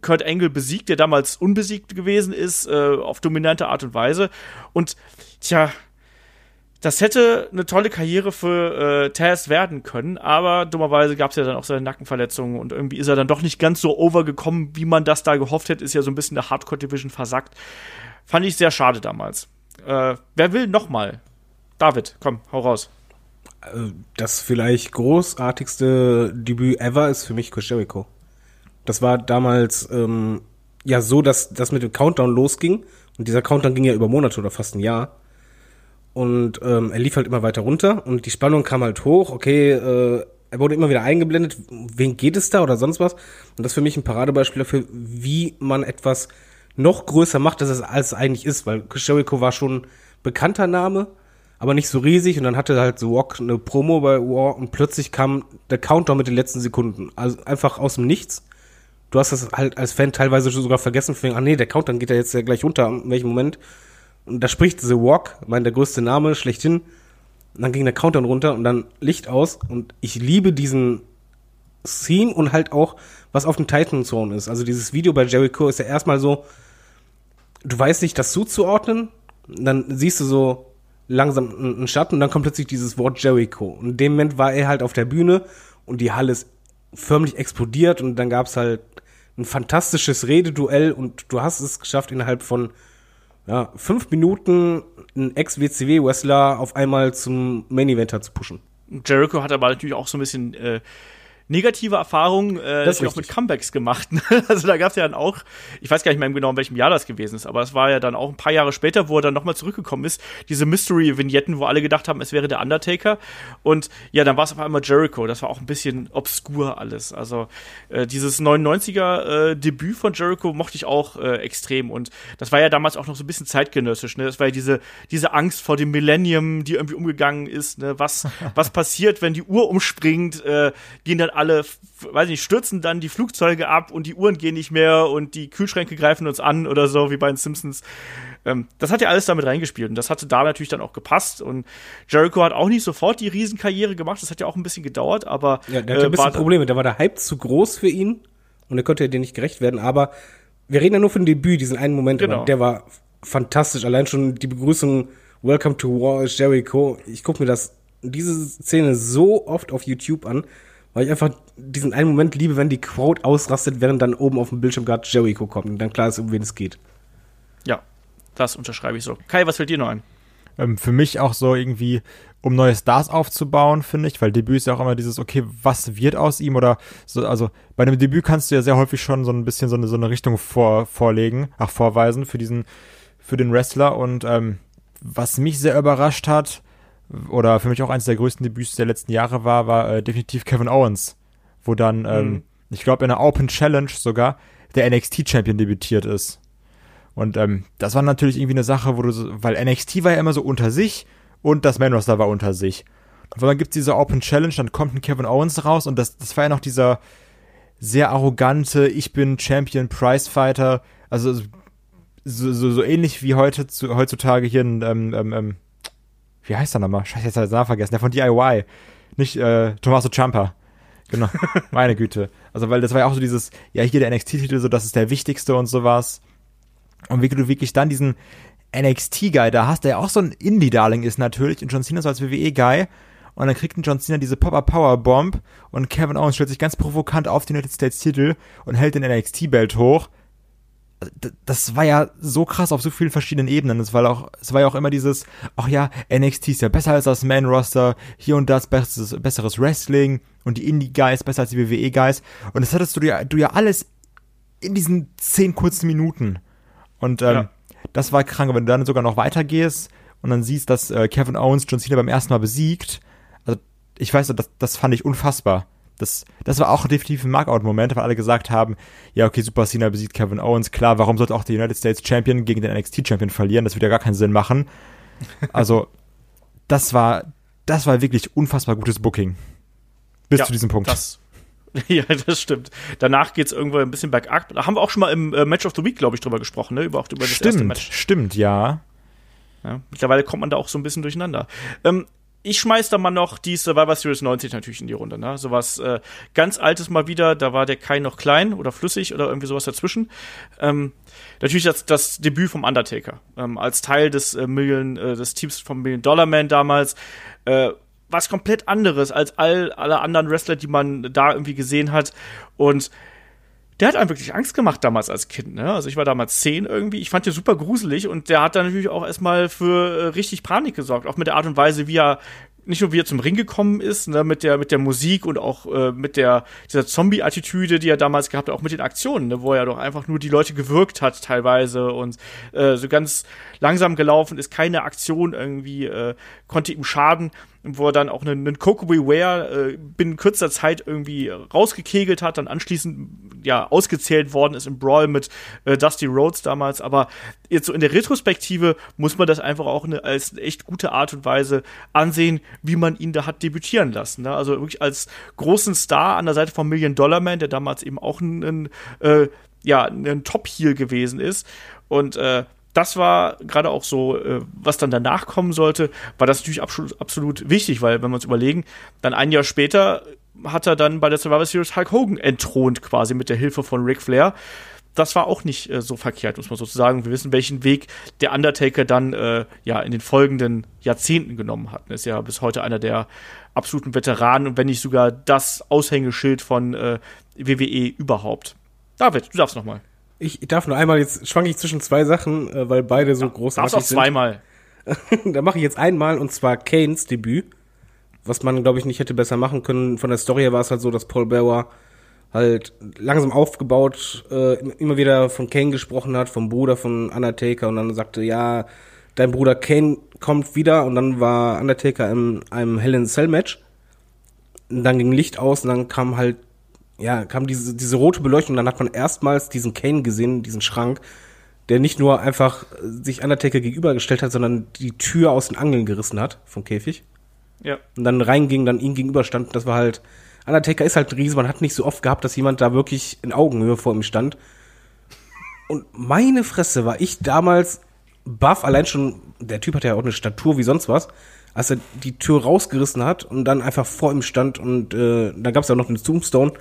Kurt Angle besiegt, der damals unbesiegt gewesen ist, äh, auf dominante Art und Weise. Und tja, das hätte eine tolle Karriere für äh, Taz werden können, aber dummerweise gab es ja dann auch seine Nackenverletzungen und irgendwie ist er dann doch nicht ganz so overgekommen, wie man das da gehofft hätte. Ist ja so ein bisschen der Hardcore Division versackt. Fand ich sehr schade damals. Äh, wer will noch mal? David, komm, hau raus. Äh, das vielleicht großartigste Debüt ever ist für mich Chris Jericho. Das war damals ähm, ja so, dass das mit dem Countdown losging. Und dieser Countdown ging ja über Monate oder fast ein Jahr. Und ähm, er lief halt immer weiter runter und die Spannung kam halt hoch. Okay, äh, er wurde immer wieder eingeblendet. Wen geht es da oder sonst was? Und das ist für mich ein Paradebeispiel dafür, wie man etwas noch größer macht, als es, als es eigentlich ist. Weil Chris Jericho war schon bekannter Name aber nicht so riesig. Und dann hatte halt so Walk eine Promo bei War und plötzlich kam der Countdown mit den letzten Sekunden. Also einfach aus dem Nichts. Du hast das halt als Fan teilweise sogar vergessen, ah nee, der Countdown geht ja jetzt ja gleich runter, in welchem Moment. Und da spricht The Walk, mein der größte Name, schlechthin. Und dann ging der Countdown runter und dann Licht aus. Und ich liebe diesen Theme und halt auch, was auf dem Titan Zone ist. Also dieses Video bei Jericho ist ja erstmal so, du weißt nicht, das zuzuordnen. Dann siehst du so langsam einen Schatten und dann kommt plötzlich dieses Wort Jericho. Und in dem Moment war er halt auf der Bühne und die Halle ist förmlich explodiert und dann gab's halt ein fantastisches Rededuell und du hast es geschafft, innerhalb von ja, fünf Minuten einen Ex-WCW-Wrestler auf einmal zum Main-Eventer zu pushen. Jericho hat aber natürlich auch so ein bisschen äh, negative Erfahrungen äh, das auch mit Comebacks gemacht. (laughs) Also da gab es ja dann auch, ich weiß gar nicht mehr genau, in welchem Jahr das gewesen ist, aber es war ja dann auch ein paar Jahre später, wo er dann nochmal zurückgekommen ist, diese Mystery-Vignetten, wo alle gedacht haben, es wäre der Undertaker. Und ja, dann war es auf einmal Jericho. Das war auch ein bisschen obskur alles. Also äh, dieses 99er-Debüt äh, von Jericho mochte ich auch äh, extrem. Und das war ja damals auch noch so ein bisschen zeitgenössisch. Ne? Das war ja diese, diese Angst vor dem Millennium, die irgendwie umgegangen ist. Ne? Was, (laughs) was passiert, wenn die Uhr umspringt? Äh, gehen dann alle, weiß nicht, stürzen dann die Flugzeuge ab und die Uhren gehen nicht mehr und die Kühlschränke greifen uns an oder so, wie bei den Simpsons. Ähm, das hat ja alles damit reingespielt und das hatte da natürlich dann auch gepasst und Jericho hat auch nicht sofort die Riesenkarriere gemacht, das hat ja auch ein bisschen gedauert, aber. Ja, der hat äh, ein bisschen Probleme, da war der Hype zu groß für ihn und er konnte ja dir nicht gerecht werden, aber wir reden ja nur von Debüt, diesen einen Moment, genau. der war fantastisch, allein schon die Begrüßung Welcome to War Jericho. Ich gucke mir das diese Szene so oft auf YouTube an, weil ich einfach diesen einen Moment liebe, wenn die Quote ausrastet, während dann oben auf dem Bildschirm gerade Jericho kommt und dann klar ist, um wen es geht. Ja, das unterschreibe ich so. Kai, was fällt dir noch ein? Ähm, für mich auch so irgendwie, um neue Stars aufzubauen, finde ich, weil Debüt ist ja auch immer dieses, okay, was wird aus ihm oder so, also bei einem Debüt kannst du ja sehr häufig schon so ein bisschen so eine, so eine Richtung vor, vorlegen, ach, vorweisen für diesen, für den Wrestler und ähm, was mich sehr überrascht hat, oder für mich auch eines der größten Debüts der letzten Jahre war, war äh, definitiv Kevin Owens, wo dann, mhm. ähm, ich glaube, in einer Open Challenge sogar der NXT-Champion debütiert ist. Und ähm, das war natürlich irgendwie eine Sache, wo du, so, weil NXT war ja immer so unter sich und das Man Roster war unter sich. Und dann gibt's diese Open Challenge, dann kommt ein Kevin Owens raus und das, das war ja noch dieser sehr arrogante, ich bin Champion Prizefighter, also so, so, so ähnlich wie heute zu, heutzutage hier ein, ähm, ähm, ähm wie heißt er nochmal? Scheiße, jetzt hat er den Namen vergessen. Der von DIY. Nicht äh, Tommaso Ciampa. Genau. (laughs) Meine Güte. Also, weil das war ja auch so dieses, ja, hier der NXT-Titel, so, das ist der wichtigste und sowas. Und wie du wirklich dann diesen NXT-Guy da hast, der ja auch so ein Indie-Darling ist natürlich, und John Cena so als WWE-Guy. Und dann kriegt ein John Cena diese Pop-Up-Power-Bomb und Kevin Owens stellt sich ganz provokant auf den United States-Titel und hält den NXT-Belt hoch das war ja so krass auf so vielen verschiedenen Ebenen. Es war auch, es war ja auch immer dieses, ach ja, NXT ist ja besser als das Man Roster, hier und das besseres, besseres Wrestling und die Indie Guys besser als die WWE Guys. Und das hattest du ja, du ja alles in diesen zehn kurzen Minuten. Und ähm, ja. das war krank. Wenn du dann sogar noch weitergehst und dann siehst, dass äh, Kevin Owens John Cena beim ersten Mal besiegt, also ich weiß, das, das fand ich unfassbar. Das, das war auch definitiv ein Markout-Moment, weil alle gesagt haben, ja, okay, Super Cena besiegt Kevin Owens. Klar, warum sollte auch der United States Champion gegen den NXT Champion verlieren? Das würde ja gar keinen Sinn machen. (laughs) Also, das war, das war wirklich unfassbar gutes Booking. Bis ja, zu diesem Punkt. Das, (laughs) ja, das stimmt. Danach geht's irgendwo ein bisschen bergab. Da haben wir auch schon mal im äh, Match of the Week, glaube ich, drüber gesprochen, ne? Über, auch über das stimmt, erste Match. Stimmt, ja. ja. Mittlerweile kommt man da auch so ein bisschen durcheinander. Ähm, ich schmeiß da mal noch die Survivor Series 90 natürlich in die Runde, ne? Sowas äh, ganz altes mal wieder, da war der Kai noch klein oder flüssig oder irgendwie sowas dazwischen. Ähm, natürlich das, das Debüt vom Undertaker, ähm, als Teil des äh, Million, äh, des Teams vom Million Dollar Man damals. Äh, was komplett anderes als all alle anderen Wrestler, die man da irgendwie gesehen hat. Und der hat einem wirklich Angst gemacht damals als Kind, ne? Also ich war damals zehn irgendwie. Ich fand den super gruselig und der hat dann natürlich auch erstmal für äh, richtig Panik gesorgt. Auch mit der Art und Weise, wie er nicht nur wie er zum Ring gekommen ist, ne, mit der mit der Musik und auch äh, mit der dieser Zombie-Attitüde, die er damals gehabt hat, auch mit den Aktionen, ne, wo er doch einfach nur die Leute gewirkt hat teilweise und äh, so ganz langsam gelaufen ist, keine Aktion irgendwie äh, konnte ihm schaden wo er dann auch einen, einen Coco Beware äh, binnen kürzer Zeit irgendwie rausgekegelt hat, dann anschließend ja ausgezählt worden ist im Brawl mit äh, Dusty Rhodes damals. Aber jetzt so in der Retrospektive muss man das einfach auch eine, als echt gute Art und Weise ansehen, wie man ihn da hat debütieren lassen. Ne? Also wirklich als großen Star an der Seite von Million Dollar Man, der damals eben auch ein, ein äh, ja, ein Top-Heel gewesen ist. Und äh, das war gerade auch so, äh, was dann danach kommen sollte, war das natürlich absolut, absolut wichtig, weil wenn wir uns überlegen, dann ein Jahr später hat er dann bei der Survivor Series Hulk Hogan entthront quasi mit der Hilfe von Ric Flair. Das war auch nicht äh, so verkehrt, muss man sozusagen. Wir wissen, welchen Weg der Undertaker dann äh, ja in den folgenden Jahrzehnten genommen hat. Er ist ja bis heute einer der absoluten Veteranen und wenn nicht sogar das Aushängeschild von äh, WWE überhaupt. David, du darfst noch mal. Ich darf nur einmal, jetzt schwanke ich zwischen zwei Sachen, äh, weil beide so ja, großartig darfst auch zweimal. (laughs) da mache ich jetzt einmal und zwar Kanes Debüt, was man glaube ich nicht hätte besser machen können. Von der Story her war es halt so, dass Paul Bearer halt langsam aufgebaut äh, immer wieder von Kane gesprochen hat, vom Bruder von Undertaker und dann sagte, ja, dein Bruder Kane kommt wieder und dann war Undertaker in einem Hell in Cell Match. Und dann ging Licht aus und dann kam halt ja, kam diese, diese rote Beleuchtung, dann hat man erstmals diesen Kane gesehen, diesen Schrank, der nicht nur einfach sich Undertaker gegenübergestellt hat, sondern die Tür aus den Angeln gerissen hat vom Käfig. Ja. Und dann reinging, dann ihm gegenüberstand. Das war halt, Undertaker ist halt ein Riese, man hat nicht so oft gehabt, dass jemand da wirklich in Augenhöhe vor ihm stand. Und meine Fresse war ich damals baff, allein schon, der Typ hat ja auch eine Statur wie sonst was, als er die Tür rausgerissen hat und dann einfach vor ihm stand und äh, da gab es ja noch den Tombstone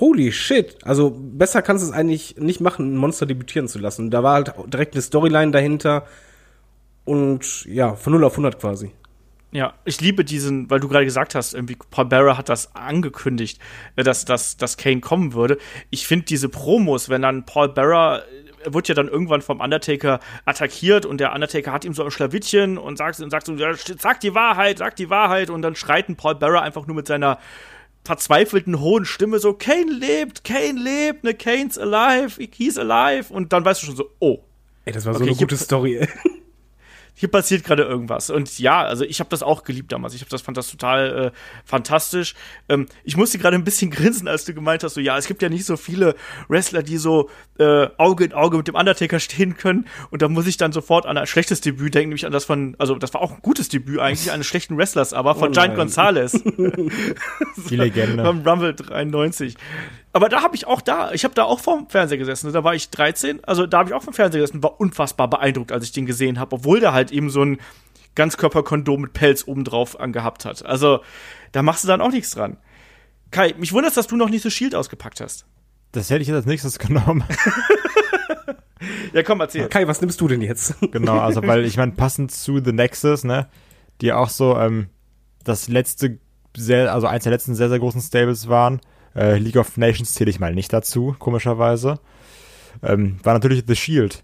holy shit. Also besser kannst du es eigentlich nicht machen, ein Monster debütieren zu lassen. Da war halt direkt eine Storyline dahinter und ja, von 0 auf 100 quasi. Ja, ich liebe diesen, weil du gerade gesagt hast, irgendwie Paul Bearer hat das angekündigt, äh, dass, dass, dass Kane kommen würde. Ich finde diese Promos, wenn dann Paul Bearer er wird ja dann irgendwann vom Undertaker attackiert und der Undertaker hat ihm so ein Schlawittchen und sagt, und sagt so, sag die Wahrheit, sag die Wahrheit und dann schreiten Paul Bearer einfach nur mit seiner verzweifelten hohen Stimme so, Kane lebt, Kane lebt, ne, Kane's alive, he's alive. Und dann weißt du schon so, oh. Ey, das war so okay, eine gute Story, ey (laughs) hier passiert gerade irgendwas. Und ja, also ich habe das auch geliebt damals. Ich habe das fand das total äh, fantastisch. Ähm, ich musste gerade ein bisschen (laughs) grinsen, als du gemeint hast, so ja, es gibt ja nicht so viele Wrestler, die so äh, Auge in Auge mit dem Undertaker stehen können. Und da muss ich dann sofort an ein schlechtes Debüt denken, nämlich an das von, also das war auch ein gutes Debüt eigentlich, eines schlechten Wrestlers, aber von oh Giant Gonzalez. (laughs) (laughs) Die Legende. Vom Rumble 93 Aber da habe ich auch da, ich habe da auch vorm Fernseher gesessen. Da war ich 13, also da habe ich auch vom Fernseher gesessen, war unfassbar beeindruckt, als ich den gesehen habe, obwohl der halt eben so ein Ganzkörperkondom mit Pelz obendrauf angehabt hat. Also da machst du dann auch nichts dran. Kai, mich wundert, dass du noch nicht so Shield ausgepackt hast. Das hätte ich jetzt als nächstes genommen. (laughs) ja, komm, erzähl. Kai, was nimmst du denn jetzt? (laughs) genau, also weil ich meine, passend zu The Nexus, ne, die auch so ähm, das letzte, sehr, also eins der letzten sehr, sehr großen Stables waren. Äh, League of Nations zähle ich mal nicht dazu, komischerweise. Ähm, war natürlich The Shield,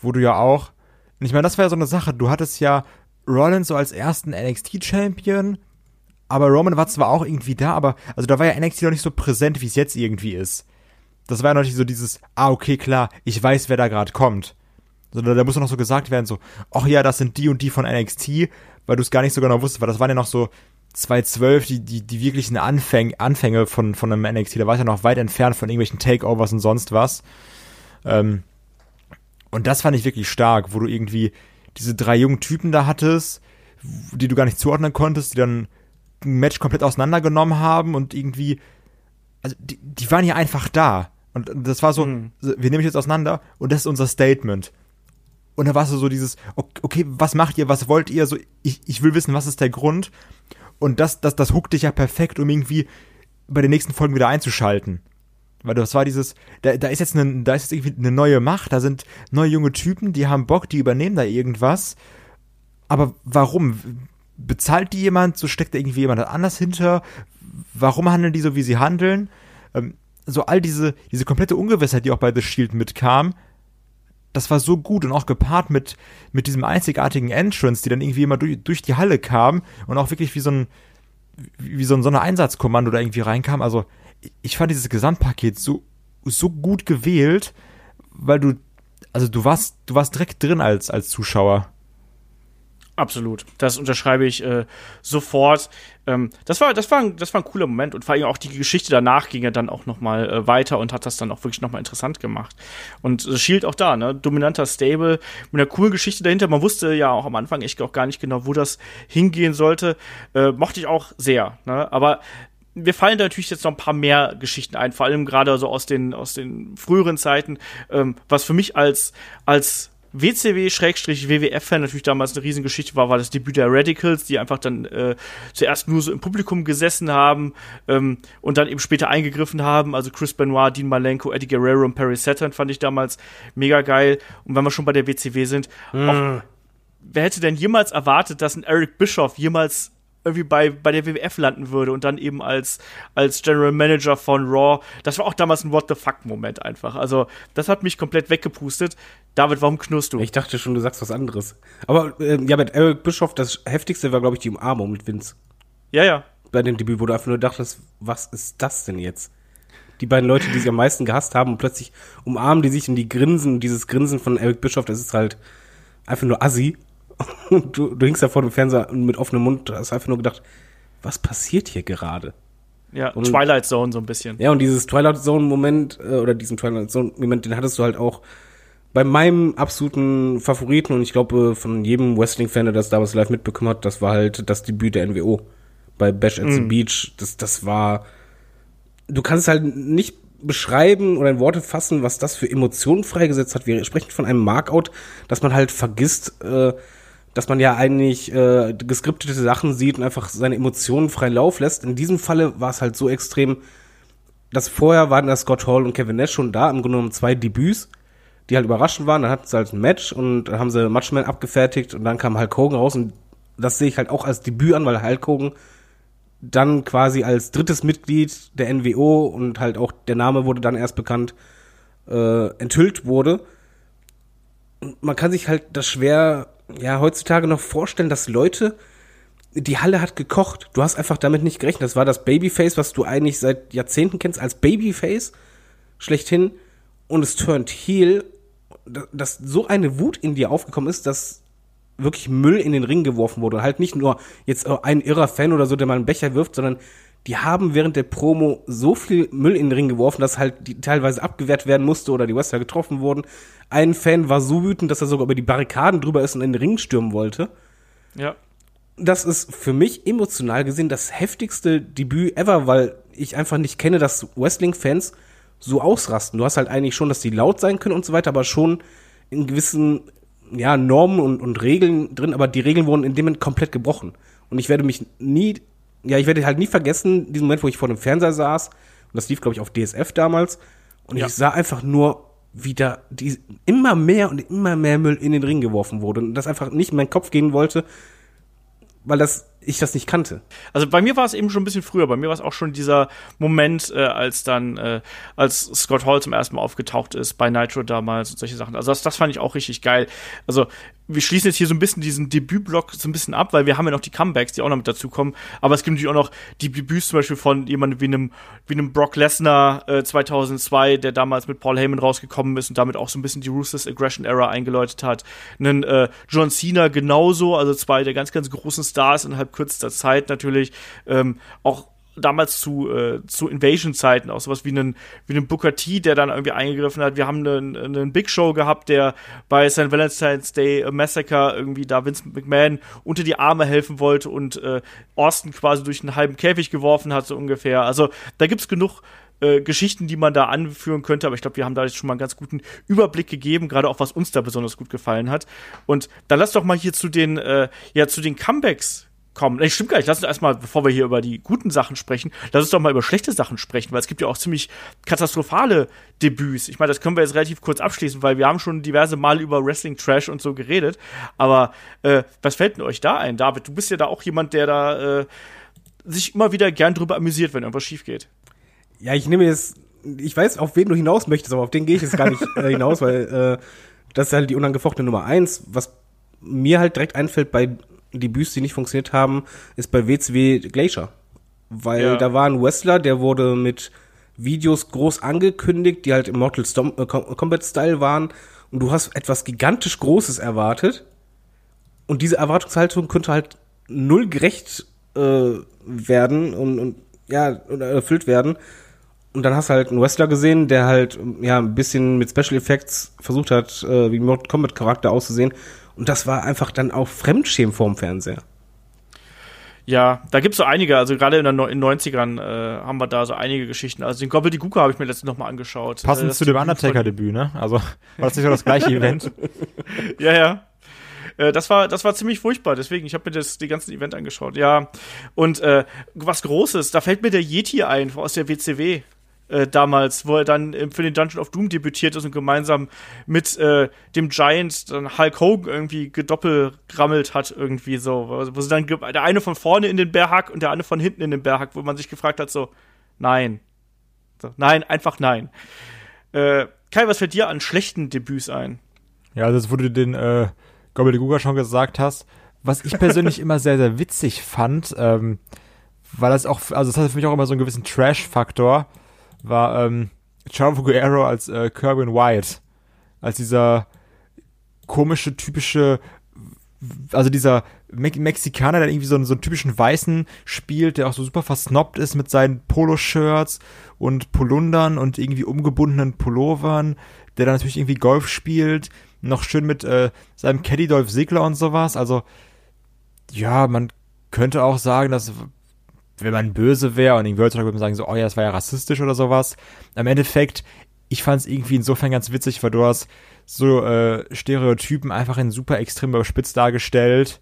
wo du ja auch, ich meine, das war ja so eine Sache, du hattest ja Rollins so als ersten NXT-Champion, aber Roman war zwar auch irgendwie da, aber also da war ja NXT noch nicht so präsent, wie es jetzt irgendwie ist. Das war ja noch nicht so dieses, ah, okay, klar, ich weiß, wer da gerade kommt. Sondern da muss noch so gesagt werden, so, ach ja, das sind die und die von NXT, weil du es gar nicht so genau wusstest, weil das waren ja noch so 2012 die, die, die wirklichen Anfäng, Anfänge von, von einem NXT. Da war es ja noch weit entfernt von irgendwelchen Takeovers und sonst was. Ähm, und das fand ich wirklich stark, wo du irgendwie diese drei jungen Typen da hattest, die du gar nicht zuordnen konntest, die dann ein Match komplett auseinandergenommen haben und irgendwie, also die, die waren ja einfach da. Und das war so, mhm. wir nehmen jetzt auseinander und das ist unser Statement. Und da warst du so dieses, okay, was macht ihr, was wollt ihr? So, ich, ich will wissen, was ist der Grund? Und das, das, das huckt dich ja perfekt, um irgendwie bei den nächsten Folgen wieder einzuschalten. Weil das war dieses, da, da ist jetzt eine, da ist jetzt irgendwie eine neue Macht, da sind neue junge Typen, die haben Bock, die übernehmen da irgendwas. Aber warum? Bezahlt die jemand, so steckt da irgendwie jemand anders hinter? Warum handeln die so, wie sie handeln? Ähm, so all diese, diese komplette Ungewissheit, die auch bei The Shield mitkam, das war so gut und auch gepaart mit, mit diesem einzigartigen Entrance, die dann irgendwie immer durch, durch die Halle kam und auch wirklich wie so ein, wie so ein Sondereinsatzkommando da irgendwie reinkam. Also, ich fand dieses Gesamtpaket so, so gut gewählt, weil du, also du warst, du warst direkt drin als, als Zuschauer. Absolut. Das unterschreibe ich äh, sofort. Ähm, das war, das war, ein, das war ein cooler Moment und vor allem auch die Geschichte danach ging ja dann auch noch mal äh, weiter und hat das dann auch wirklich noch mal interessant gemacht. Und äh, Shield auch da, ne, dominanter Stable mit einer coolen Geschichte dahinter. Man wusste ja auch am Anfang echt auch gar nicht genau, wo das hingehen sollte. Äh, mochte ich auch sehr. Ne? Aber wir fallen da natürlich jetzt noch ein paar mehr Geschichten ein, vor allem gerade so aus den aus den früheren Zeiten, ähm, was für mich als als WCW-WWF-Fan natürlich damals eine Riesengeschichte war, war das Debüt der Radicals, die einfach dann äh, zuerst nur so im Publikum gesessen haben ähm, und dann eben später eingegriffen haben. Also Chris Benoit, Dean Malenko, Eddie Guerrero und Perry Saturn fand ich damals mega geil. Und wenn wir schon bei der WCW sind, mm. auch, wer hätte denn jemals erwartet, dass ein Eric Bischoff jemals irgendwie bei, bei der WWF landen würde und dann eben als, als General Manager von Raw. Das war auch damals ein What the fuck-Moment einfach. Also, das hat mich komplett weggepustet. David, warum knurrst du? Ich dachte schon, du sagst was anderes. Aber äh, ja, mit Eric Bischoff, das heftigste war, glaube ich, die Umarmung mit Vince. Ja, ja. Bei dem Debüt, wo du einfach nur dachtest, was ist das denn jetzt? Die beiden Leute, die sich am meisten gehasst haben und plötzlich umarmen die sich und die grinsen. Und dieses Grinsen von Eric Bischoff, das ist halt einfach nur assi. Und du, du hingst da vor dem Fernseher mit offenem Mund, hast einfach nur gedacht, was passiert hier gerade? Ja, und, Twilight Zone so ein bisschen. Ja, und dieses Twilight Zone-Moment, äh, oder diesen Twilight Zone-Moment, den hattest du halt auch bei meinem absoluten Favoriten, und ich glaube, von jedem Wrestling-Fan, der das damals live mitbekommen hat, das war halt das Debüt der NWO. Bei Bash at mm. the mhm. Beach, das, das war, du kannst halt nicht beschreiben oder in Worte fassen, was das für Emotionen freigesetzt hat. Wir sprechen von einem Markout, dass man halt vergisst, äh, dass man ja eigentlich äh, geskriptete Sachen sieht und einfach seine Emotionen frei Lauf lässt. In diesem Falle war es halt so extrem, dass vorher waren da Scott Hall und Kevin Nash schon da, im Grunde genommen zwei Debüts, die halt überraschend waren. Dann hatten sie halt ein Match und dann haben sie Matchman abgefertigt und dann kam Hulk Hogan raus und das sehe ich halt auch als Debüt an, weil Hulk Hogan dann quasi als drittes Mitglied der NWO und halt auch der Name wurde dann erst bekannt, äh, enthüllt wurde. man kann sich halt das schwer ja heutzutage noch vorstellen, dass Leute die Halle hat gekocht. Du hast einfach damit nicht gerechnet. Das war das Babyface, was du eigentlich seit Jahrzehnten kennst als Babyface schlechthin und es turned heel, dass so eine Wut in dir aufgekommen ist, dass wirklich Müll in den Ring geworfen wurde und halt nicht nur jetzt ein irrer Fan oder so, der mal einen Becher wirft, sondern die haben während der Promo so viel Müll in den Ring geworfen, dass halt die teilweise abgewehrt werden musste oder die Wrestler getroffen wurden. Ein Fan war so wütend, dass er sogar über die Barrikaden drüber ist und in den Ring stürmen wollte. Ja. Das ist für mich emotional gesehen das heftigste Debüt ever, weil ich einfach nicht kenne, dass Wrestling-Fans so ausrasten. Du hast halt eigentlich schon, dass die laut sein können und so weiter, aber schon in gewissen ja, Normen und, und Regeln drin, aber die Regeln wurden in dem Moment komplett gebrochen. Und ich werde mich nie, ja, ich werde halt nie vergessen, diesen Moment, wo ich vor dem Fernseher saß, und das lief, glaube ich, auf DSF damals, und ja. ich sah einfach nur, wie da die, immer mehr und immer mehr Müll in den Ring geworfen wurde und das einfach nicht in meinen Kopf gehen wollte, weil das ich das nicht kannte. Also bei mir war es eben schon ein bisschen früher. Bei mir war es auch schon dieser Moment, äh, als dann, äh, als Scott Hall zum ersten Mal aufgetaucht ist bei Nitro damals und solche Sachen. Also das, das fand ich auch richtig geil. Also wir schließen jetzt hier so ein bisschen diesen Debütblock so ein bisschen ab, weil wir haben ja noch die Comebacks, die auch noch mit dazukommen. Aber es gibt natürlich auch noch die Debüts zum Beispiel von jemandem wie einem, wie einem Brock Lesnar äh, 2002, der damals mit Paul Heyman rausgekommen ist und damit auch so ein bisschen die Ruthless Aggression Era eingeläutet hat. Einen äh, John Cena genauso, also zwei der ganz, ganz großen Stars innerhalb kürzester Zeit natürlich. Ähm, auch damals zu, äh, zu Invasion-Zeiten, auch sowas wie einen, wie einen Booker T, der dann irgendwie eingegriffen hat. Wir haben einen, einen Big Show gehabt, der bei St. Valentine's Day Massacre irgendwie da Vince McMahon unter die Arme helfen wollte und äh, Austin quasi durch einen halben Käfig geworfen hat, so ungefähr. Also da gibt's genug äh, Geschichten, die man da anführen könnte, aber ich glaube, wir haben da jetzt schon mal einen ganz guten Überblick gegeben, gerade auch was uns da besonders gut gefallen hat. Und dann lass doch mal hier zu den, äh, ja, zu den Comebacks kommen. Nee, stimmt gar nicht. Lass uns erstmal, bevor wir hier über die guten Sachen sprechen, lass uns doch mal über schlechte Sachen sprechen, weil es gibt ja auch ziemlich katastrophale Debüts. Ich meine, das können wir jetzt relativ kurz abschließen, weil wir haben schon diverse Male über Wrestling Trash und so geredet. Aber äh, was fällt denn euch da ein, David? Du bist ja da auch jemand, der da äh, sich immer wieder gern drüber amüsiert, wenn irgendwas schief geht. Ja, ich nehme jetzt, ich weiß, auf wen du hinaus möchtest, aber auf den gehe ich jetzt gar nicht äh, hinaus, weil äh, das ist halt die unangefochtene Nummer eins. Was mir halt direkt einfällt bei Debüts, die nicht funktioniert haben, ist bei WCW Glacier. Weil ja. da war ein Wrestler, der wurde mit Videos groß angekündigt, die halt im Mortal Stom äh, Kombat Style waren. Und du hast etwas gigantisch Großes erwartet. Und diese Erwartungshaltung könnte halt null gerecht äh, werden und, und ja, erfüllt werden. Und dann hast du halt einen Wrestler gesehen, der halt ja ein bisschen mit Special Effects versucht hat, äh, wie Mortal Kombat Charakter auszusehen. Und das war einfach dann auch Fremdschämen vorm Fernseher. Ja, da gibt's so einige, also gerade in den 90ern äh, haben wir da so einige Geschichten. Also den Gobbel die Guka habe ich mir letztens nochmal angeschaut. Passend äh, zu dem Undertaker-Debüt, ne? Also war das nicht so das gleiche (laughs) Event? ja, ja. Äh, das war, das war ziemlich furchtbar, deswegen, ich habe mir das die ganzen Event angeschaut, ja. Und äh, was Großes, da fällt mir der Yeti ein aus der WCW äh, damals, wo er dann für den Dungeon of Doom debütiert ist und gemeinsam mit äh, dem Giant dann Hulk Hogan irgendwie gedoppelgrammelt hat, irgendwie so. Wo sie dann der eine von vorne in den Bärhack und der andere von hinten in den Bärhack, wo man sich gefragt hat, so, nein. So, nein, einfach nein. Äh, Kai, was fällt dir an schlechten Debüts ein? Ja, das wurde den äh, Guga schon gesagt hast. Was ich persönlich (laughs) immer sehr, sehr witzig fand, ähm, weil das auch, also das hatte für mich auch immer so einen gewissen Trash-Faktor war ähm, Chavo Guerrero als äh, Kerwin White. Als dieser komische, typische, also dieser Me Mexikaner, der irgendwie so, einen, so einen typischen Weißen spielt, der auch so super versnobbt ist mit seinen Poloshirts und Polundern und irgendwie umgebundenen Pullovern, der dann natürlich irgendwie Golf spielt, noch schön mit äh, seinem Caddy Dolph Ziggler und sowas. Also, ja, man könnte auch sagen, dass wenn man böse wäre und in World würde man sagen so, oh ja, das war ja rassistisch oder sowas. Am Endeffekt, ich fand es irgendwie insofern ganz witzig, weil du hast so äh, Stereotypen einfach in super extrem überspitzt dargestellt.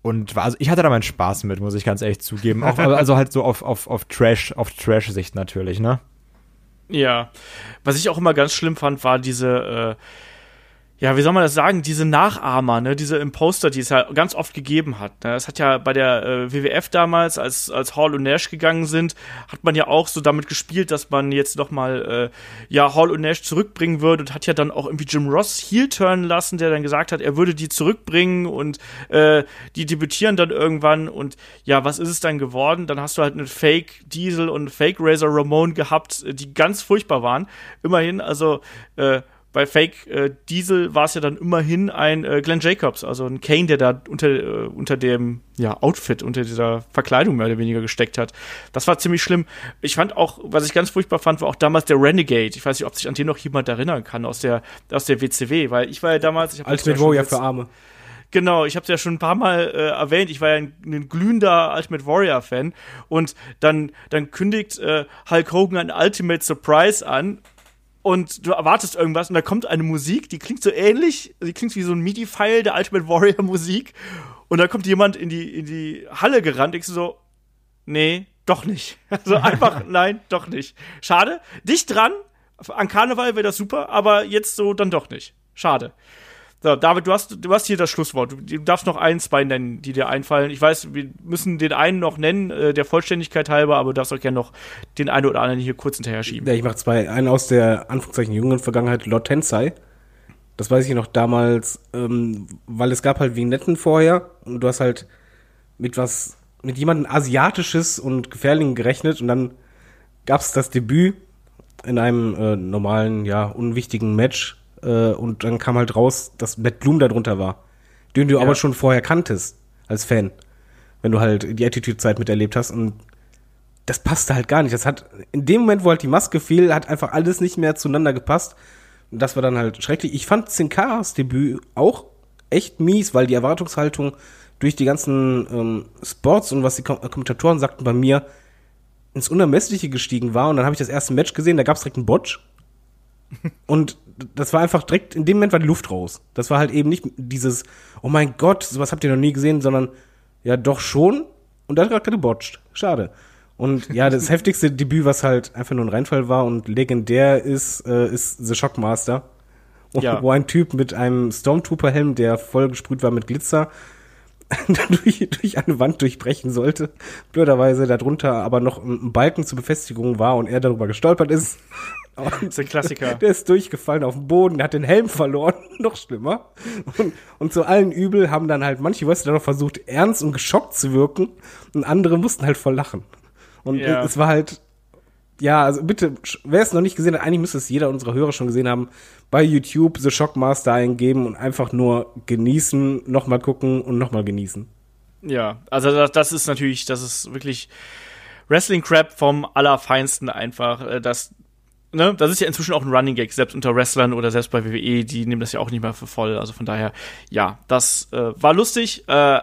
Und war, also ich hatte da meinen Spaß mit, muss ich ganz ehrlich zugeben. Auch, (laughs) also halt so auf, auf, auf Trash, auf Trash-Sicht natürlich, ne? Ja. Was ich auch immer ganz schlimm fand, war diese, äh, ja, wie soll man das sagen, diese Nachahmer, ne, diese Imposter, die es ja ganz oft gegeben hat. Ne? Es hat ja bei der äh, WWF damals, als, als Hall und Nash gegangen sind, hat man ja auch so damit gespielt, dass man jetzt noch mal, äh, ja, Hall und Nash zurückbringen würde und hat ja dann auch irgendwie Jim Ross heel turnen lassen, der dann gesagt hat, er würde die zurückbringen und äh, die debütieren dann irgendwann und ja, was ist es dann geworden? Dann hast du halt einen Fake Diesel und Fake Razor Ramon gehabt, die ganz furchtbar waren. Immerhin, also, äh, bei Fake äh, Diesel war es ja dann immerhin ein äh, Glenn Jacobs, also ein Kane, der da unter, äh, unter dem ja, Outfit, unter dieser Verkleidung mehr oder weniger gesteckt hat. Das war ziemlich schlimm. Ich fand auch, was ich ganz furchtbar fand, war auch damals der Renegade. Ich weiß nicht, ob sich an den noch jemand erinnern kann aus der, aus der WCW, weil ich war ja damals. Ich Ultimate Warrior für Arme. Genau, ich habe es ja schon ein paar Mal äh, erwähnt. Ich war ja ein, ein glühender Ultimate Warrior Fan und dann dann kündigt äh, Hulk Hogan ein Ultimate Surprise an und du erwartest irgendwas und da kommt eine Musik, die klingt so ähnlich, die klingt wie so ein MIDI-File der Ultimate Warrior Musik und da kommt jemand in die in die Halle gerannt, denkst du so, nee, doch nicht. (laughs) Also einfach (laughs) nein, doch nicht. Schade. Dicht dran. An Karneval wäre das super, aber jetzt so dann doch nicht. Schade. So, David, du hast, du hast hier das Schlusswort. Du, du, darfst noch ein, zwei nennen, die dir einfallen. Ich weiß, wir müssen den einen noch nennen, äh, der Vollständigkeit halber, aber du darfst auch gerne noch den einen oder anderen hier kurz hinterher schieben. Ja, ich mach zwei. Einen aus der Anführungszeichen jüngeren Vergangenheit, Lord Tensai. Das weiß ich noch damals, ähm, weil es gab halt Vignetten vorher und du hast halt mit was, mit jemandem Asiatisches und Gefährlichen gerechnet und dann gab es das Debüt in einem äh, normalen, ja, unwichtigen Match äh, und dann kam halt raus, dass Matt Bloom darunter war, den du ja. aber schon vorher kanntest als Fan, wenn du halt die Attitude-Zeit miterlebt hast und das passte halt gar nicht. Das hat in dem Moment, wo halt die Maske fiel, hat einfach alles nicht mehr zueinander gepasst. Und das war dann halt schrecklich. Ich fand Sin Caras Debüt auch echt mies, weil die Erwartungshaltung durch die ganzen ähm, Sports und was die Kom Kommentatoren sagten bei mir ins Unermessliche gestiegen war. Und dann habe ich das erste Match gesehen, da gab es direkt einen Botch. (laughs) und das war einfach direkt, in dem Moment war die Luft raus. Das war halt eben nicht dieses, oh mein Gott, sowas habt ihr noch nie gesehen, sondern ja doch schon. Und da hat gerade gebotcht. Schade. Und ja, das (laughs) heftigste Debüt, was halt einfach nur ein Reinfall war und legendär ist, äh, ist The Shockmaster. Ja. Wo ein Typ mit einem Stormtrooper-Helm, der voll gesprüht war mit Glitzer, (laughs) durch, durch eine Wand durchbrechen sollte. Blöderweise darunter aber noch ein Balken zur Befestigung war und er darüber gestolpert ist das (laughs) ist ein Klassiker. Der ist durchgefallen auf den Boden, hat den Helm verloren, (laughs) noch schlimmer. Und, und zu allen Übel haben dann halt manche Wrestler noch versucht, ernst und geschockt zu wirken und andere mussten halt voll lachen. Und ja. es war halt, ja, also bitte, wer es noch nicht gesehen hat, eigentlich müsste es jeder unserer Hörer schon gesehen haben, bei YouTube The Shockmaster eingeben und einfach nur genießen, nochmal gucken und nochmal genießen. Ja, also das, das ist natürlich, das ist wirklich Wrestling Crap vom Allerfeinsten einfach. Äh, das ne, das ist ja inzwischen auch ein Running Gag, selbst unter Wrestlern oder selbst bei WWE, die nehmen das ja auch nicht mehr für voll. Also von daher, ja, das äh, war lustig. Äh,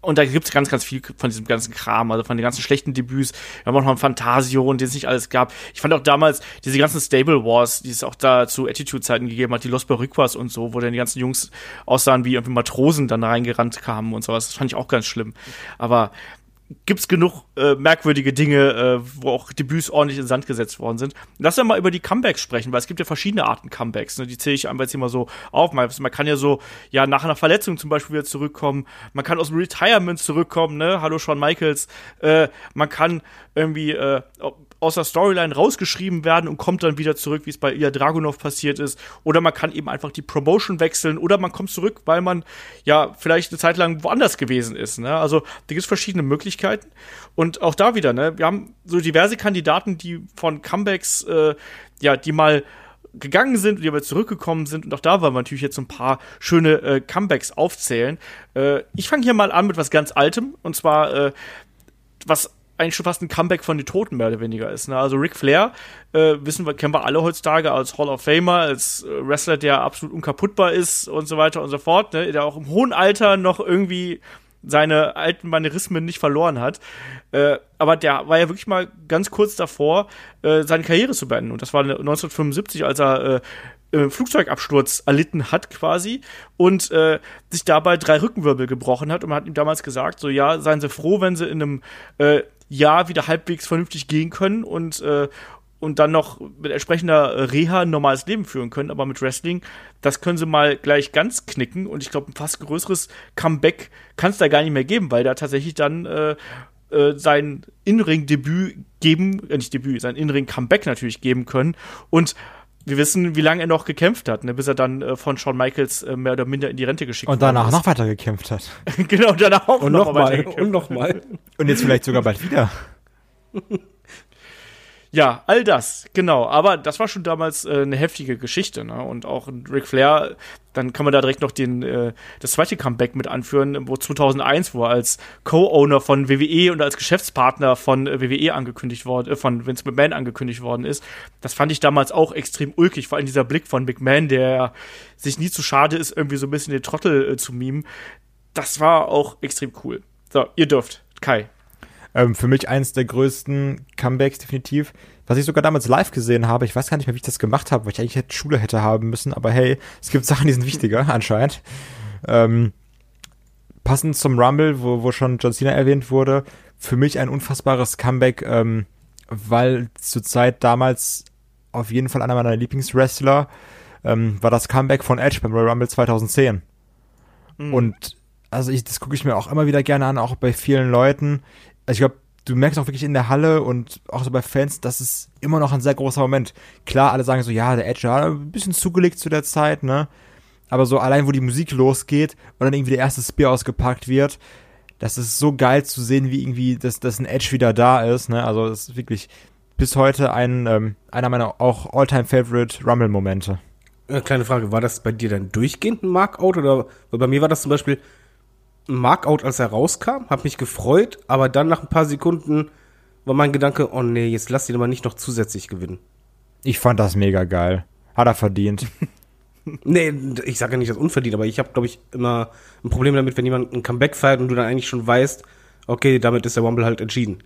und da gibt's ganz, ganz viel von diesem ganzen Kram, also von den ganzen schlechten Debüts. Wir haben auch noch ein Fantasio und den es nicht alles gab. Ich fand auch damals diese ganzen Stable Wars, die es auch da zu Attitude-Zeiten gegeben hat, die Los Peruquas und so, wo dann die ganzen Jungs aussahen wie irgendwie Matrosen dann reingerannt kamen und sowas. Das fand ich auch ganz schlimm. Aber gibt's genug äh, merkwürdige Dinge, äh, wo auch Debüts ordentlich in Sand gesetzt worden sind. Lass uns mal über die Comebacks sprechen, weil es gibt ja verschiedene Arten Comebacks. Ne? Die zähle ich einfach jetzt immer so auf. Man, man kann ja so, ja, nach einer Verletzung zum Beispiel wieder zurückkommen. Man kann aus dem Retirement zurückkommen, ne? Hallo Shawn Michaels. Äh, man kann irgendwie äh, aus der Storyline rausgeschrieben werden und kommt dann wieder zurück, wie es bei Ilya Dragunov passiert ist. Oder man kann eben einfach die Promotion wechseln oder man kommt zurück, weil man ja vielleicht eine Zeit lang woanders gewesen ist. Ne? Also da gibt es verschiedene Möglichkeiten. Und auch da wieder, ne, wir haben so diverse Kandidaten, die von Comebacks, äh, ja, die mal gegangen sind die aber zurückgekommen sind. Und auch da wollen wir natürlich jetzt ein paar schöne äh, Comebacks aufzählen. Äh, ich fange hier mal an mit was ganz Altem. Und zwar, äh, was eigentlich schon fast ein Comeback von den Toten mehr oder weniger ist. Ne? Also Ric Flair, äh, wissen wir, kennen wir alle heutzutage als Hall of Famer, als äh, Wrestler, der absolut unkaputtbar ist und so weiter und so fort, ne? der auch im hohen Alter noch irgendwie seine alten Manierismen nicht verloren hat. Äh, aber der war ja wirklich mal ganz kurz davor, äh, seine Karriere zu beenden. Und das war 1975, als er äh, Flugzeugabsturz erlitten hat quasi und äh, sich dabei drei Rückenwirbel gebrochen hat und man hat ihm damals gesagt, so ja, seien Sie froh, wenn Sie in einem äh, Jahr wieder halbwegs vernünftig gehen können und äh, und dann noch mit entsprechender Reha ein normales Leben führen können, aber mit Wrestling, das können sie mal gleich ganz knicken und ich glaube, ein fast größeres Comeback kann es da gar nicht mehr geben, weil da tatsächlich dann äh, äh, sein In-Ring-Debüt geben, äh, nicht Debüt, sein In-Ring-Comeback natürlich geben können und wir wissen, wie lange er noch gekämpft hat, ne, bis er dann äh, von Shawn Michaels äh, mehr oder minder in die Rente geschickt wurde. Und danach noch weiter gekämpft hat. (laughs) genau, danach auch und noch, noch mal, Und noch mal. Und jetzt vielleicht sogar bald wieder. (laughs) Ja, all das, genau. Aber das war schon damals äh, eine heftige Geschichte, ne? Und auch Ric Flair, dann kann man da direkt noch den, äh, das zweite Comeback mit anführen, wo 2001, wo er als Co-Owner von WWE und als Geschäftspartner von äh, WWE angekündigt worden, äh, von Vince McMahon angekündigt worden ist. Das fand ich damals auch extrem ulkig, vor allem dieser Blick von McMahon, der sich nie zu schade ist, irgendwie so ein bisschen den Trottel äh, zu mimen. Das war auch extrem cool. So, ihr dürft. Kai. Ähm, für mich eins der größten Comebacks definitiv. Was ich sogar damals live gesehen habe, ich weiß gar nicht mehr, wie ich das gemacht habe, weil ich eigentlich hätte Schule hätte haben müssen, aber hey, es gibt (laughs) Sachen, die sind wichtiger anscheinend. Ähm, passend zum Rumble, wo, wo schon John Cena erwähnt wurde, für mich ein unfassbares Comeback, ähm, weil zur Zeit damals auf jeden Fall einer meiner Lieblingswrestler ähm, war das Comeback von Edge beim Royal Rumble 2010. Mhm. Und also ich, das gucke ich mir auch immer wieder gerne an, auch bei vielen Leuten also ich glaube, du merkst auch wirklich in der Halle und auch so bei Fans, das ist immer noch ein sehr großer Moment. Klar, alle sagen so, ja, der Edge hat ein bisschen zugelegt zu der Zeit, ne? Aber so allein, wo die Musik losgeht und dann irgendwie der erste Spear ausgepackt wird, das ist so geil zu sehen, wie irgendwie, dass, dass ein Edge wieder da ist, ne? Also, das ist wirklich bis heute ein, ähm, einer meiner auch All-Time-Favorite Rumble-Momente. Eine kleine Frage, war das bei dir dann durchgehend ein Markout oder, weil bei mir war das zum Beispiel, Markout, als er rauskam, hab mich gefreut, aber dann nach ein paar Sekunden war mein Gedanke, oh nee, jetzt lass ihn aber nicht noch zusätzlich gewinnen. Ich fand das mega geil. Hat er verdient. (laughs) nee, ich sage ja nicht, das unverdient, aber ich habe, glaube ich, immer ein Problem damit, wenn jemand ein Comeback feiert und du dann eigentlich schon weißt, okay, damit ist der Wumble halt entschieden.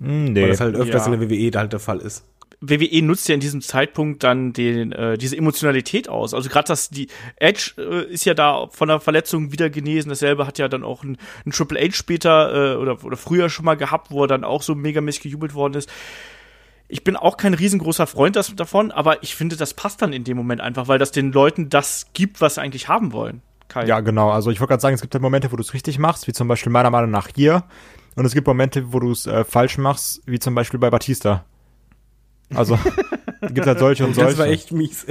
Hm, nee. Weil das halt öfters ja. in der WWE da halt der Fall ist. WWE nutzt ja in diesem Zeitpunkt dann den, äh, diese Emotionalität aus. Also gerade das, die Edge äh, ist ja da von der Verletzung wieder genesen. Dasselbe hat ja dann auch ein, ein Triple H später äh, oder, oder früher schon mal gehabt, wo er dann auch so megamäßig gejubelt worden ist. Ich bin auch kein riesengroßer Freund das, davon, aber ich finde, das passt dann in dem Moment einfach, weil das den Leuten das gibt, was sie eigentlich haben wollen. Kai. Ja, genau. Also ich wollte gerade sagen, es gibt halt Momente, wo du es richtig machst, wie zum Beispiel meiner Meinung nach hier. Und es gibt Momente, wo du es äh, falsch machst, wie zum Beispiel bei Batista. Also gibt halt solche und solche. Das war echt mies.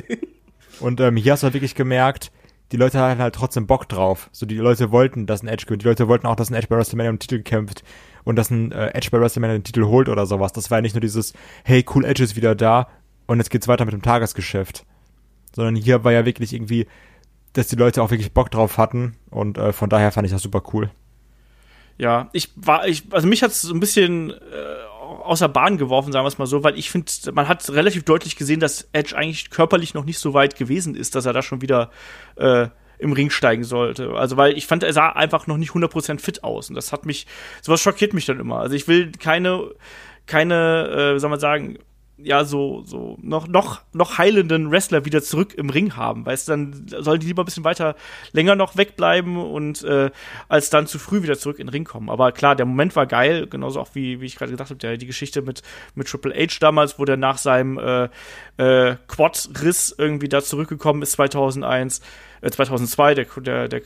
Und ähm, hier hast du halt wirklich gemerkt, die Leute hatten halt trotzdem Bock drauf. So die Leute wollten, dass ein Edge gewinnt. Die Leute wollten auch, dass ein Edge bei WrestleMania um den Titel kämpft und dass ein äh, Edge bei WrestleMania den Titel holt oder sowas. Das war ja nicht nur dieses, hey, cool, Edge ist wieder da und jetzt geht's weiter mit dem Tagesgeschäft. Sondern hier war ja wirklich irgendwie, dass die Leute auch wirklich Bock drauf hatten und äh, von daher fand ich das super cool. Ja, ich war, ich, also mich hat's so ein bisschen äh, außer Bahn geworfen, sagen wir es mal so, weil ich finde, man hat relativ deutlich gesehen, dass Edge eigentlich körperlich noch nicht so weit gewesen ist, dass er da schon wieder äh, im Ring steigen sollte. Also, weil ich fand, er sah einfach noch nicht 100% fit aus. Und das hat mich, sowas schockiert mich dann immer. Also, ich will keine, keine, äh, soll man sagen, ja, so, so noch, noch, noch heilenden Wrestler wieder zurück im Ring haben. Weißt du, dann sollen die lieber ein bisschen weiter länger noch wegbleiben und äh, als dann zu früh wieder zurück in den Ring kommen. Aber klar, der Moment war geil, genauso auch wie, wie ich gerade gedacht habe, die Geschichte mit, mit Triple H damals, wo der nach seinem äh, äh, Quad-Riss irgendwie da zurückgekommen ist 2001 2002, äh, der, der, der,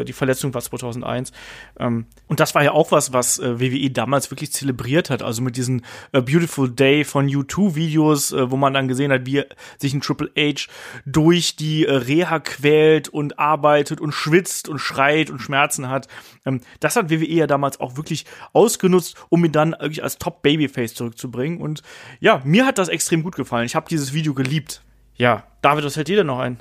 äh, die Verletzung war 2001. Ähm, und das war ja auch was, was äh, WWE damals wirklich zelebriert hat. Also mit diesen äh, Beautiful Day von U2-Videos, äh, wo man dann gesehen hat, wie sich ein Triple H durch die äh, Reha quält und arbeitet und schwitzt und schreit und Schmerzen hat. Ähm, das hat WWE ja damals auch wirklich ausgenutzt, um ihn dann wirklich als Top-Babyface zurückzubringen. Und ja, mir hat das extrem gut gefallen. Ich habe dieses Video geliebt. Ja, David, was hält dir denn noch ein?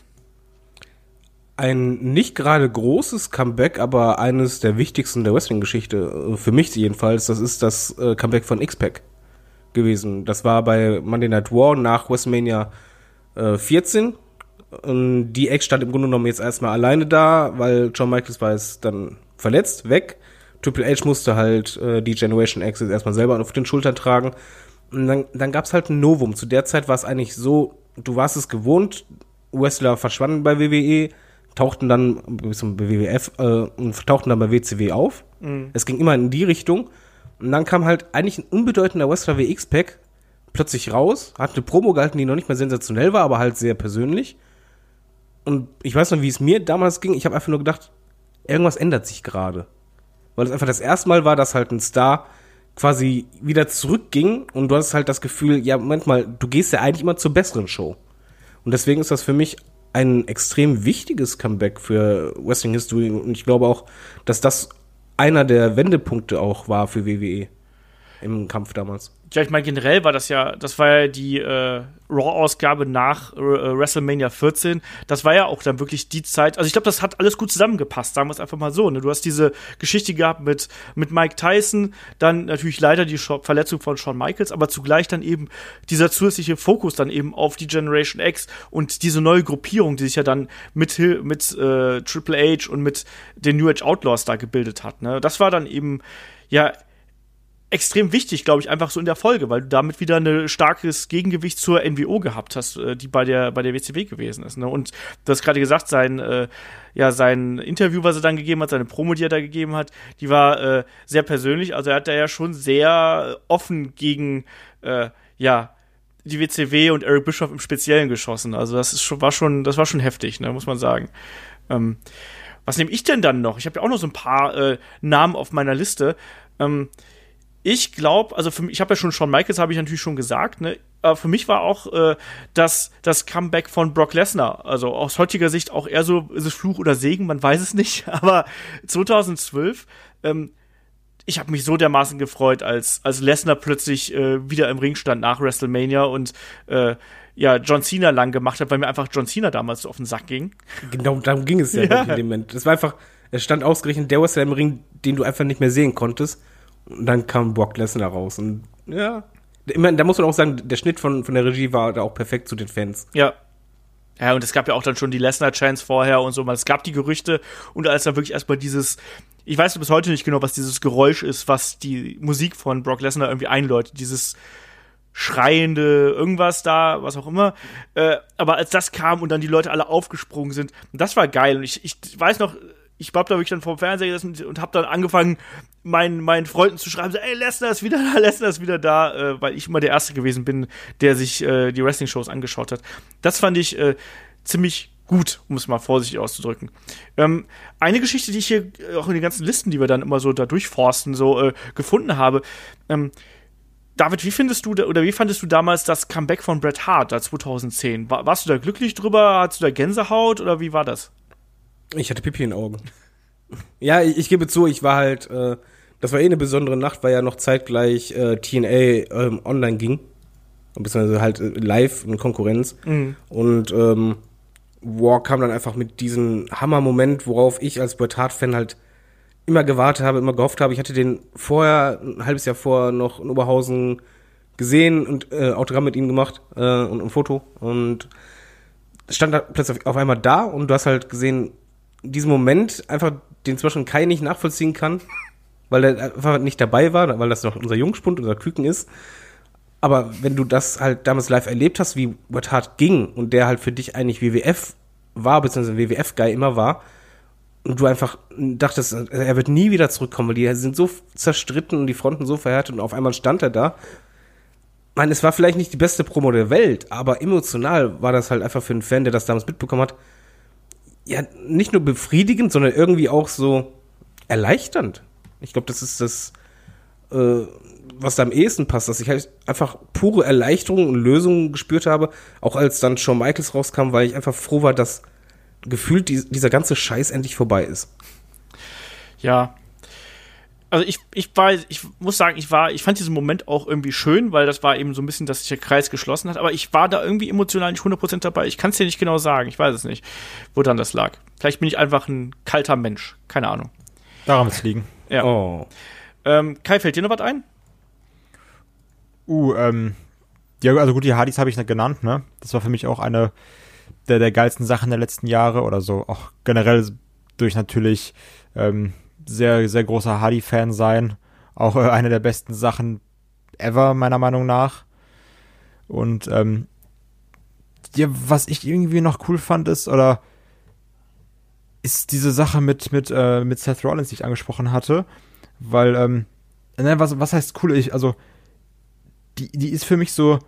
Ein nicht gerade großes Comeback, aber eines der wichtigsten der Wrestling-Geschichte, äh, für mich jedenfalls, das ist das äh, Comeback von X-Pac gewesen. Das war bei Monday Night War nach WrestleMania äh, 14. Und die Ex stand im Grunde genommen jetzt erstmal alleine da, weil John Michaels war jetzt dann verletzt, weg. Triple H musste halt äh, die Generation X jetzt erstmal selber auf den Schultern tragen. Und dann, dann gab es halt ein Novum. Zu der Zeit war es eigentlich so, du warst es gewohnt, Wrestler verschwanden bei WWE, tauchten dann bis zum WWF äh, und tauchten dann bei WCW auf. Mhm. Es ging immer in die Richtung. Und dann kam halt eigentlich ein unbedeutender Wrestler wie X-Pac plötzlich raus, hat eine Promo gehalten, die noch nicht mehr sensationell war, aber halt sehr persönlich. Und ich weiß noch, wie es mir damals ging. Ich habe einfach nur gedacht, irgendwas ändert sich gerade. Weil es einfach das erste Mal war, dass halt ein Star quasi wieder zurückging und du hast halt das Gefühl, ja, Moment mal, du gehst ja eigentlich immer zur besseren Show. Und deswegen ist das für mich ein extrem wichtiges Comeback für Wrestling History und ich glaube auch, dass das einer der Wendepunkte auch war für WWE. Im Kampf damals. Ja, ich meine, generell war das ja, das war ja die äh, Raw-Ausgabe nach äh, WrestleMania 14. Das war ja auch dann wirklich die Zeit. Also ich glaube, das hat alles gut zusammengepasst, sagen wir es einfach mal so. Ne? Du hast diese Geschichte gehabt mit, mit Mike Tyson, dann natürlich leider die Verletzung von Shawn Michaels, aber zugleich dann eben dieser zusätzliche Fokus dann eben auf die Generation X und diese neue Gruppierung, die sich ja dann mit, mit äh, Triple H und mit den New Age Outlaws da gebildet hat. Ne? Das war dann eben ja extrem wichtig, glaube ich, einfach so in der Folge, weil du damit wieder ein starkes Gegengewicht zur NWO gehabt hast, äh, die bei der bei der WCW gewesen ist. Ne? Und du hast gerade gesagt, sein äh, ja sein Interview, was er dann gegeben hat, seine Promo, die er da gegeben hat, die war äh, sehr persönlich. Also er hat da ja schon sehr offen gegen äh, ja die WCW und Eric Bischoff im Speziellen geschossen. Also das ist schon, war schon, das war schon heftig, ne, muss man sagen. Ähm, was nehme ich denn dann noch? Ich habe ja auch noch so ein paar äh, Namen auf meiner Liste. Ähm, ich glaube, also für mich, ich habe ja schon Shawn Michaels, habe ich natürlich schon gesagt, ne? Aber für mich war auch äh, das, das Comeback von Brock Lesnar, also aus heutiger Sicht auch eher so, ist es Fluch oder Segen, man weiß es nicht, (laughs) aber 2012, ähm, ich habe mich so dermaßen gefreut, als, als Lesnar plötzlich äh, wieder im Ring stand nach WrestleMania und äh, ja, John Cena lang gemacht hat, weil mir einfach John Cena damals so auf den Sack ging. Genau, darum ging es ja, (laughs) ja. in dem Moment. Es war einfach, es stand ausgerechnet der Wrestler im Ring, den du einfach nicht mehr sehen konntest. Und dann kam Brock Lesnar raus. Und ja, ich meine, da muss man auch sagen, der Schnitt von, von der Regie war da auch perfekt zu den Fans. Ja. Ja, und es gab ja auch dann schon die Lesnar-Chance vorher und so. Es gab die Gerüchte und als dann wirklich erstmal dieses, ich weiß bis heute nicht genau, was dieses Geräusch ist, was die Musik von Brock Lesnar irgendwie einläutet. Dieses schreiende irgendwas da, was auch immer. Äh, aber als das kam und dann die Leute alle aufgesprungen sind, das war geil. Und ich, ich weiß noch, ich glaube, da wirklich dann vor dem Fernseher gesessen und, und habe dann angefangen, meinen, meinen Freunden zu schreiben, so, ey, Lesnar ist wieder da, (laughs) Lesnar ist wieder da, äh, weil ich immer der Erste gewesen bin, der sich äh, die Wrestling-Shows angeschaut hat. Das fand ich äh, ziemlich gut, um es mal vorsichtig auszudrücken. Ähm, eine Geschichte, die ich hier äh, auch in den ganzen Listen, die wir dann immer so da durchforsten, so äh, gefunden habe, ähm, David, wie findest du oder wie fandest du damals das Comeback von Bret Hart da 2010? War, warst du da glücklich drüber? Hattest du da Gänsehaut oder wie war das? Ich hatte Pipi in den Augen. Ja, ich, ich, gebe zu, ich war halt, äh, das war eh eine besondere Nacht, weil ja noch zeitgleich äh, TNA ähm, online ging. Beziehungsweise halt äh, live in Konkurrenz. Mhm. Und ähm, War kam dann einfach mit diesem Hammer-Moment, worauf ich als Bret Hart-Fan halt immer gewartet habe, immer gehofft habe. Ich hatte den vorher, ein halbes Jahr vorher noch in Oberhausen gesehen und äh, Autogramm mit ihm gemacht äh, und ein Foto. Und stand da plötzlich auf einmal da und du hast halt gesehen, diesen Moment einfach, den zum Beispiel Kai nicht nachvollziehen kann, weil er einfach nicht dabei war, weil das noch unser Jungspund, unser Küken ist. Aber wenn du das halt damals live erlebt hast, wie What Hart ging und der halt für dich eigentlich WWF war, beziehungsweise WWF-Guy immer war, und du einfach dachtest, er wird nie wieder zurückkommen, weil die sind so zerstritten und die Fronten so verhärtet und auf einmal stand er da. Ich meine, es war vielleicht nicht die beste Promo der Welt, aber emotional war das halt einfach für einen Fan, der das damals mitbekommen hat, ja, nicht nur befriedigend, sondern irgendwie auch so erleichternd. Ich glaube, das ist das, äh, was da am ehesten passt, dass ich halt einfach pure Erleichterung und Lösung gespürt habe, auch als dann Shawn Michaels rauskam, weil ich einfach froh war, dass gefühlt die, dieser ganze Scheiß endlich vorbei ist. Ja. Also ich, ich war, ich muss sagen, ich war, ich fand diesen Moment auch irgendwie schön, weil das war eben so ein bisschen, dass sich der Kreis geschlossen hat, aber ich war da irgendwie emotional nicht 100% dabei. Ich kann es dir nicht genau sagen, ich weiß es nicht, wo dann das lag. Vielleicht bin ich einfach ein kalter Mensch, keine Ahnung. Daran wird es liegen. Ja. Oh. Ähm, Kai, fällt dir noch was ein? Uh, ähm, ja, also gut, die Hardys habe ich nicht genannt, ne? Das war für mich auch eine der, der geilsten Sachen der letzten Jahre oder so. Auch generell durch natürlich ähm, sehr, sehr großer Hardy-Fan sein. Auch äh, eine der besten Sachen ever, meiner Meinung nach. Und ähm, ja, was ich irgendwie noch cool fand, ist, oder ist diese Sache mit, mit, äh, mit Seth Rollins, die ich angesprochen hatte. Weil, ähm, ne, was, was heißt cool? Ich, also, die, die ist für mich so,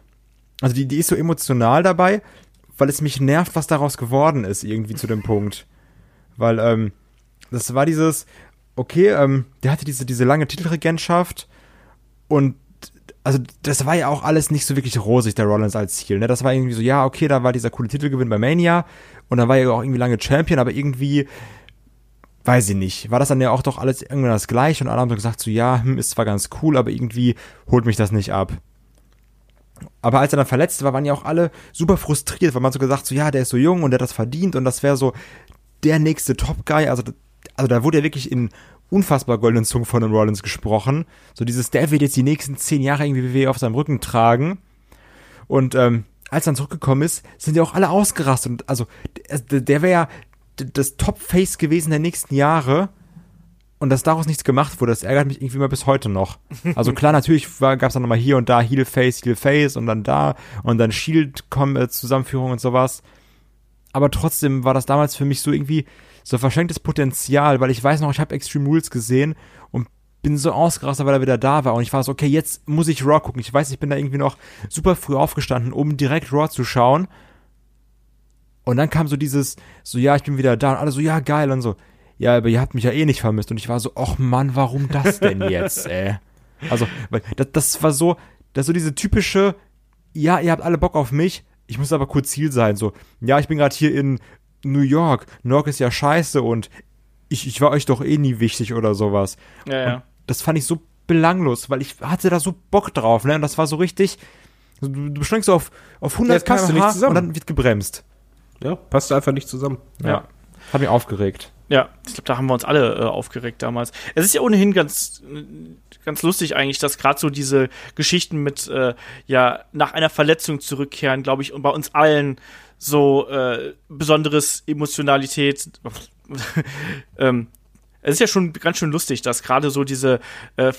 also die, die ist so emotional dabei, weil es mich nervt, was daraus geworden ist, irgendwie zu dem Punkt. Weil, ähm, das war dieses, okay, ähm, der hatte diese, diese lange Titelregentschaft und also das war ja auch alles nicht so wirklich rosig, der Rollins als Ziel. Ne? Das war irgendwie so, ja, okay, da war dieser coole Titelgewinn bei Mania und dann war er auch irgendwie lange Champion, aber irgendwie weiß ich nicht, war das dann ja auch doch alles irgendwann das gleiche und alle haben so gesagt, so ja, hm, ist zwar ganz cool, aber irgendwie holt mich das nicht ab. Aber als er dann verletzt war, waren ja auch alle super frustriert, weil man so gesagt, so ja, der ist so jung und der hat das verdient und das wäre so der nächste Top-Guy. Also, also da wurde ja wirklich in unfassbar goldenen Zungen von den Rollins gesprochen. So dieses, der wird jetzt die nächsten zehn Jahre irgendwie WWE auf seinem Rücken tragen. Und ähm, als er dann zurückgekommen ist, sind ja auch alle ausgerastet. Und also der, der wäre ja das Top-Face gewesen der nächsten Jahre und dass daraus nichts gemacht wurde, das ärgert mich irgendwie mal bis heute noch. Also klar, natürlich gab es dann nochmal hier und da Heel Face, Heel Face und dann da und dann Shield äh, und sowas. Aber trotzdem war das damals für mich so irgendwie so verschenktes Potenzial, weil ich weiß noch, ich habe Extreme Rules gesehen und bin so ausgerastet, weil er wieder da war und ich war so, okay, jetzt muss ich Raw gucken. Ich weiß, ich bin da irgendwie noch super früh aufgestanden, um direkt Raw zu schauen. Und dann kam so dieses, so ja, ich bin wieder da und alle so, ja, geil und so ja, aber ihr habt mich ja eh nicht vermisst. Und ich war so, ach Mann, warum das denn jetzt, (laughs) ey? Also, weil das, das war so, das so diese typische, ja, ihr habt alle Bock auf mich, ich muss aber kurz Ziel sein. So, ja, ich bin gerade hier in New York, New York ist ja scheiße und ich, ich war euch doch eh nie wichtig oder sowas. Ja, ja. Und das fand ich so belanglos, weil ich hatte da so Bock drauf, ne? Und das war so richtig, du, du beschränkst auf, auf 100 ja, km/h und dann wird gebremst. Ja, passt einfach nicht zusammen. Ja. ja. Hat mich aufgeregt. Ja, ich glaube, da haben wir uns alle äh, aufgeregt damals. Es ist ja ohnehin ganz, ganz lustig eigentlich, dass gerade so diese Geschichten mit äh, ja nach einer Verletzung zurückkehren, glaube ich, und bei uns allen so äh, besonderes Emotionalität. (laughs) ähm, es ist ja schon ganz schön lustig, dass gerade so diese äh,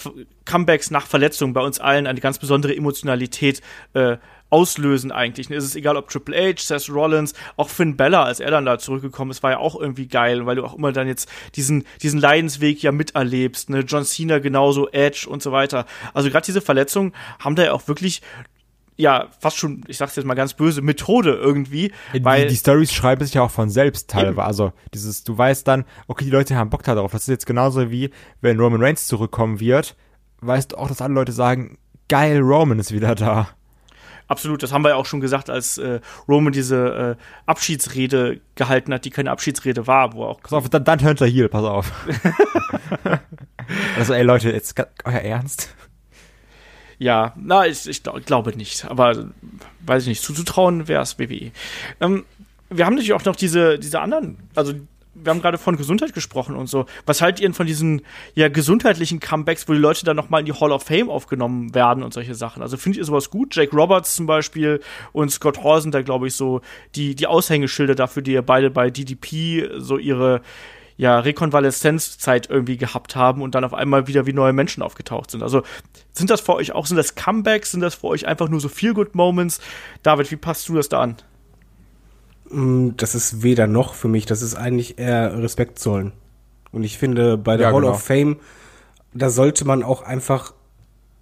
Comebacks nach Verletzungen bei uns allen eine ganz besondere Emotionalität äh, auslösen eigentlich. Es ist egal, ob Triple H, Seth Rollins, auch Finn Bella, als er dann da zurückgekommen ist, war ja auch irgendwie geil, weil du auch immer dann jetzt diesen, diesen Leidensweg ja miterlebst. Ne? John Cena genauso, Edge und so weiter. Also gerade diese Verletzungen haben da ja auch wirklich ja, fast schon, ich sag's jetzt mal ganz böse, Methode irgendwie. Die, weil die Stories schreiben sich ja auch von selbst teilweise. Also dieses, du weißt dann, okay, die Leute haben Bock darauf. Das ist jetzt genauso wie, wenn Roman Reigns zurückkommen wird, weißt du auch, dass alle Leute sagen, geil, Roman ist wieder da. Absolut, das haben wir ja auch schon gesagt, als äh, Roman diese äh, Abschiedsrede gehalten hat, die keine Abschiedsrede war, wo auch. Pass auf, dann, dann hört er hier, pass auf. (laughs) also, ey Leute, jetzt euer Ernst? Ja, na, ich, ich glaube nicht, aber weiß ich nicht, zuzutrauen wäre es WWE. Ähm, wir haben natürlich auch noch diese, diese anderen, also wir haben gerade von Gesundheit gesprochen und so. Was haltet ihr von diesen ja gesundheitlichen Comebacks, wo die Leute dann nochmal in die Hall of Fame aufgenommen werden und solche Sachen? Also findet ihr sowas gut? Jake Roberts zum Beispiel und Scott Hall sind da, glaube ich, so die, die Aushängeschilder dafür, die ja beide bei DDP so ihre ja, Rekonvaleszenzzeit irgendwie gehabt haben und dann auf einmal wieder wie neue Menschen aufgetaucht sind. Also sind das für euch auch, sind das Comebacks, sind das für euch einfach nur so Feel-Good-Moments? David, wie passt du das da an? Mm, das ist weder noch für mich, das ist eigentlich eher Respekt zollen. Und ich finde, bei der ja, Hall genau. of Fame, da sollte man auch einfach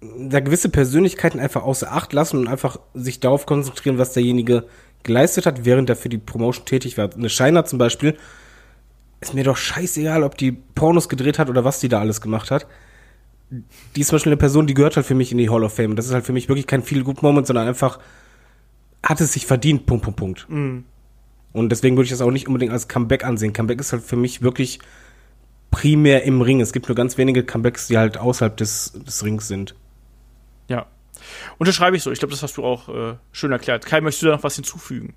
da gewisse Persönlichkeiten einfach außer Acht lassen und einfach sich darauf konzentrieren, was derjenige geleistet hat, während er für die Promotion tätig war. Eine Shiner zum Beispiel, ist mir doch scheißegal, ob die Pornos gedreht hat oder was die da alles gemacht hat. Die ist zum Beispiel eine Person, die gehört halt für mich in die Hall of Fame. Das ist halt für mich wirklich kein Feel-Good-Moment, sondern einfach hat es sich verdient, Punkt, Punkt, Punkt. Mhm. Und deswegen würde ich das auch nicht unbedingt als Comeback ansehen. Comeback ist halt für mich wirklich primär im Ring. Es gibt nur ganz wenige Comebacks, die halt außerhalb des, des Rings sind. Ja. Unterschreibe ich so. Ich glaube, das hast du auch äh, schön erklärt. Kai, möchtest du da noch was hinzufügen?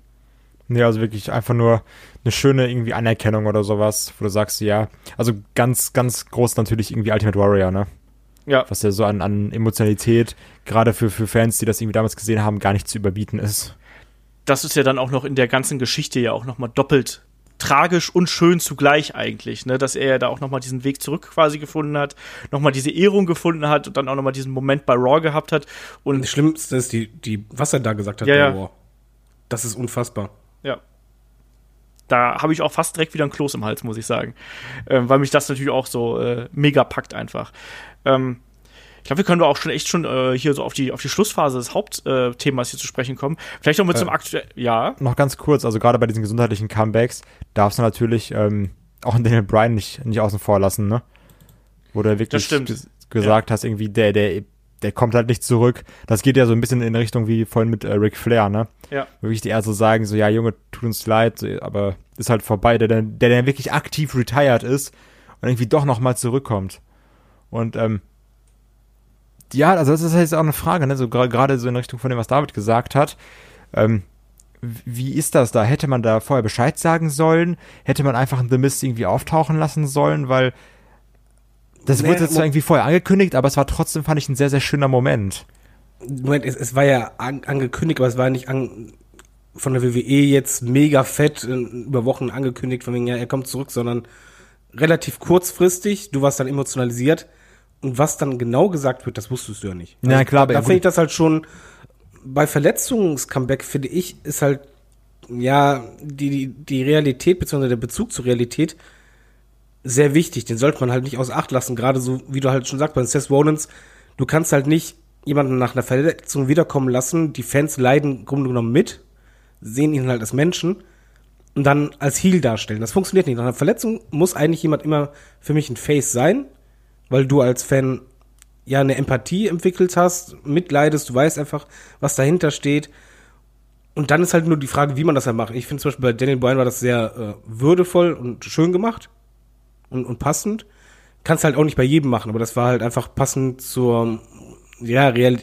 Nee, also wirklich einfach nur eine schöne irgendwie Anerkennung oder sowas, wo du sagst, ja, also ganz, ganz groß natürlich irgendwie Ultimate Warrior, ne? Ja. Was ja so an, an Emotionalität, gerade für, für Fans, die das irgendwie damals gesehen haben, gar nicht zu überbieten ist das ist ja dann auch noch in der ganzen Geschichte ja auch noch mal doppelt tragisch und schön zugleich eigentlich, ne, dass er ja da auch noch mal diesen Weg zurück quasi gefunden hat, noch mal diese Ehrung gefunden hat und dann auch noch mal diesen Moment bei Raw gehabt hat und das Schlimmste ist die die was er da gesagt hat ja, bei Raw. Das ist unfassbar. Ja. Da habe ich auch fast direkt wieder ein Kloß im Hals, muss ich sagen, ähm, weil mich das natürlich auch so äh, mega packt einfach. Ähm, ich glaube, wir können auch schon echt schon äh, hier so auf die, auf die Schlussphase des Hauptthemas äh, hier zu sprechen kommen. Vielleicht noch mit äh, zum aktuellen, ja. Noch ganz kurz, also gerade bei diesen gesundheitlichen Comebacks darfst du natürlich ähm, auch Daniel Bryan nicht, nicht außen vor lassen, ne? Wo du wirklich gesagt ja. hast, irgendwie, der, der, der kommt halt nicht zurück. Das geht ja so ein bisschen in Richtung wie vorhin mit äh, Ric Flair, ne? Ja. Wirklich die Ärzte so sagen, so, ja, Junge, tut uns leid, aber ist halt vorbei. Der, der, der wirklich aktiv retired ist, und irgendwie doch nochmal zurückkommt. Und ähm, ja, also das ist jetzt auch eine Frage, ne? So gerade so in Richtung von dem, was David gesagt hat. Ähm, wie ist das da? Hätte man da vorher Bescheid sagen sollen? Hätte man einfach The Mist irgendwie auftauchen lassen sollen? Weil das nee, wurde jetzt zwar irgendwie vorher angekündigt, aber es war trotzdem, fand ich, ein sehr, sehr schöner Moment. Moment, es, es war ja an, angekündigt, aber es war nicht an, von der WWE jetzt mega fett äh, über Wochen angekündigt, von wegen, ja, er kommt zurück, sondern relativ kurzfristig. Du warst dann emotionalisiert. Und was dann genau gesagt wird, das wusstest du ja nicht. Also, ja, klar, da, da finde ich das halt schon bei Verletzungscomeback finde ich, ist halt, ja, die, die Realität, beziehungsweise der Bezug zur Realität sehr wichtig. Den sollte man halt nicht aus Acht lassen. Gerade so, wie du halt schon sagst, bei Seth Rollins, du kannst halt nicht jemanden nach einer Verletzung wiederkommen lassen. Die Fans leiden im Grunde genommen mit, sehen ihn halt als Menschen und dann als Heal darstellen. Das funktioniert nicht. Nach einer Verletzung muss eigentlich jemand immer für mich ein Face sein, weil du als Fan ja eine Empathie entwickelt hast, mitleidest, du weißt einfach, was dahinter steht. Und dann ist halt nur die Frage, wie man das dann macht. Ich finde zum Beispiel bei Daniel Bryan war das sehr äh, würdevoll und schön gemacht und, und passend. Kannst halt auch nicht bei jedem machen, aber das war halt einfach passend zur ja, Real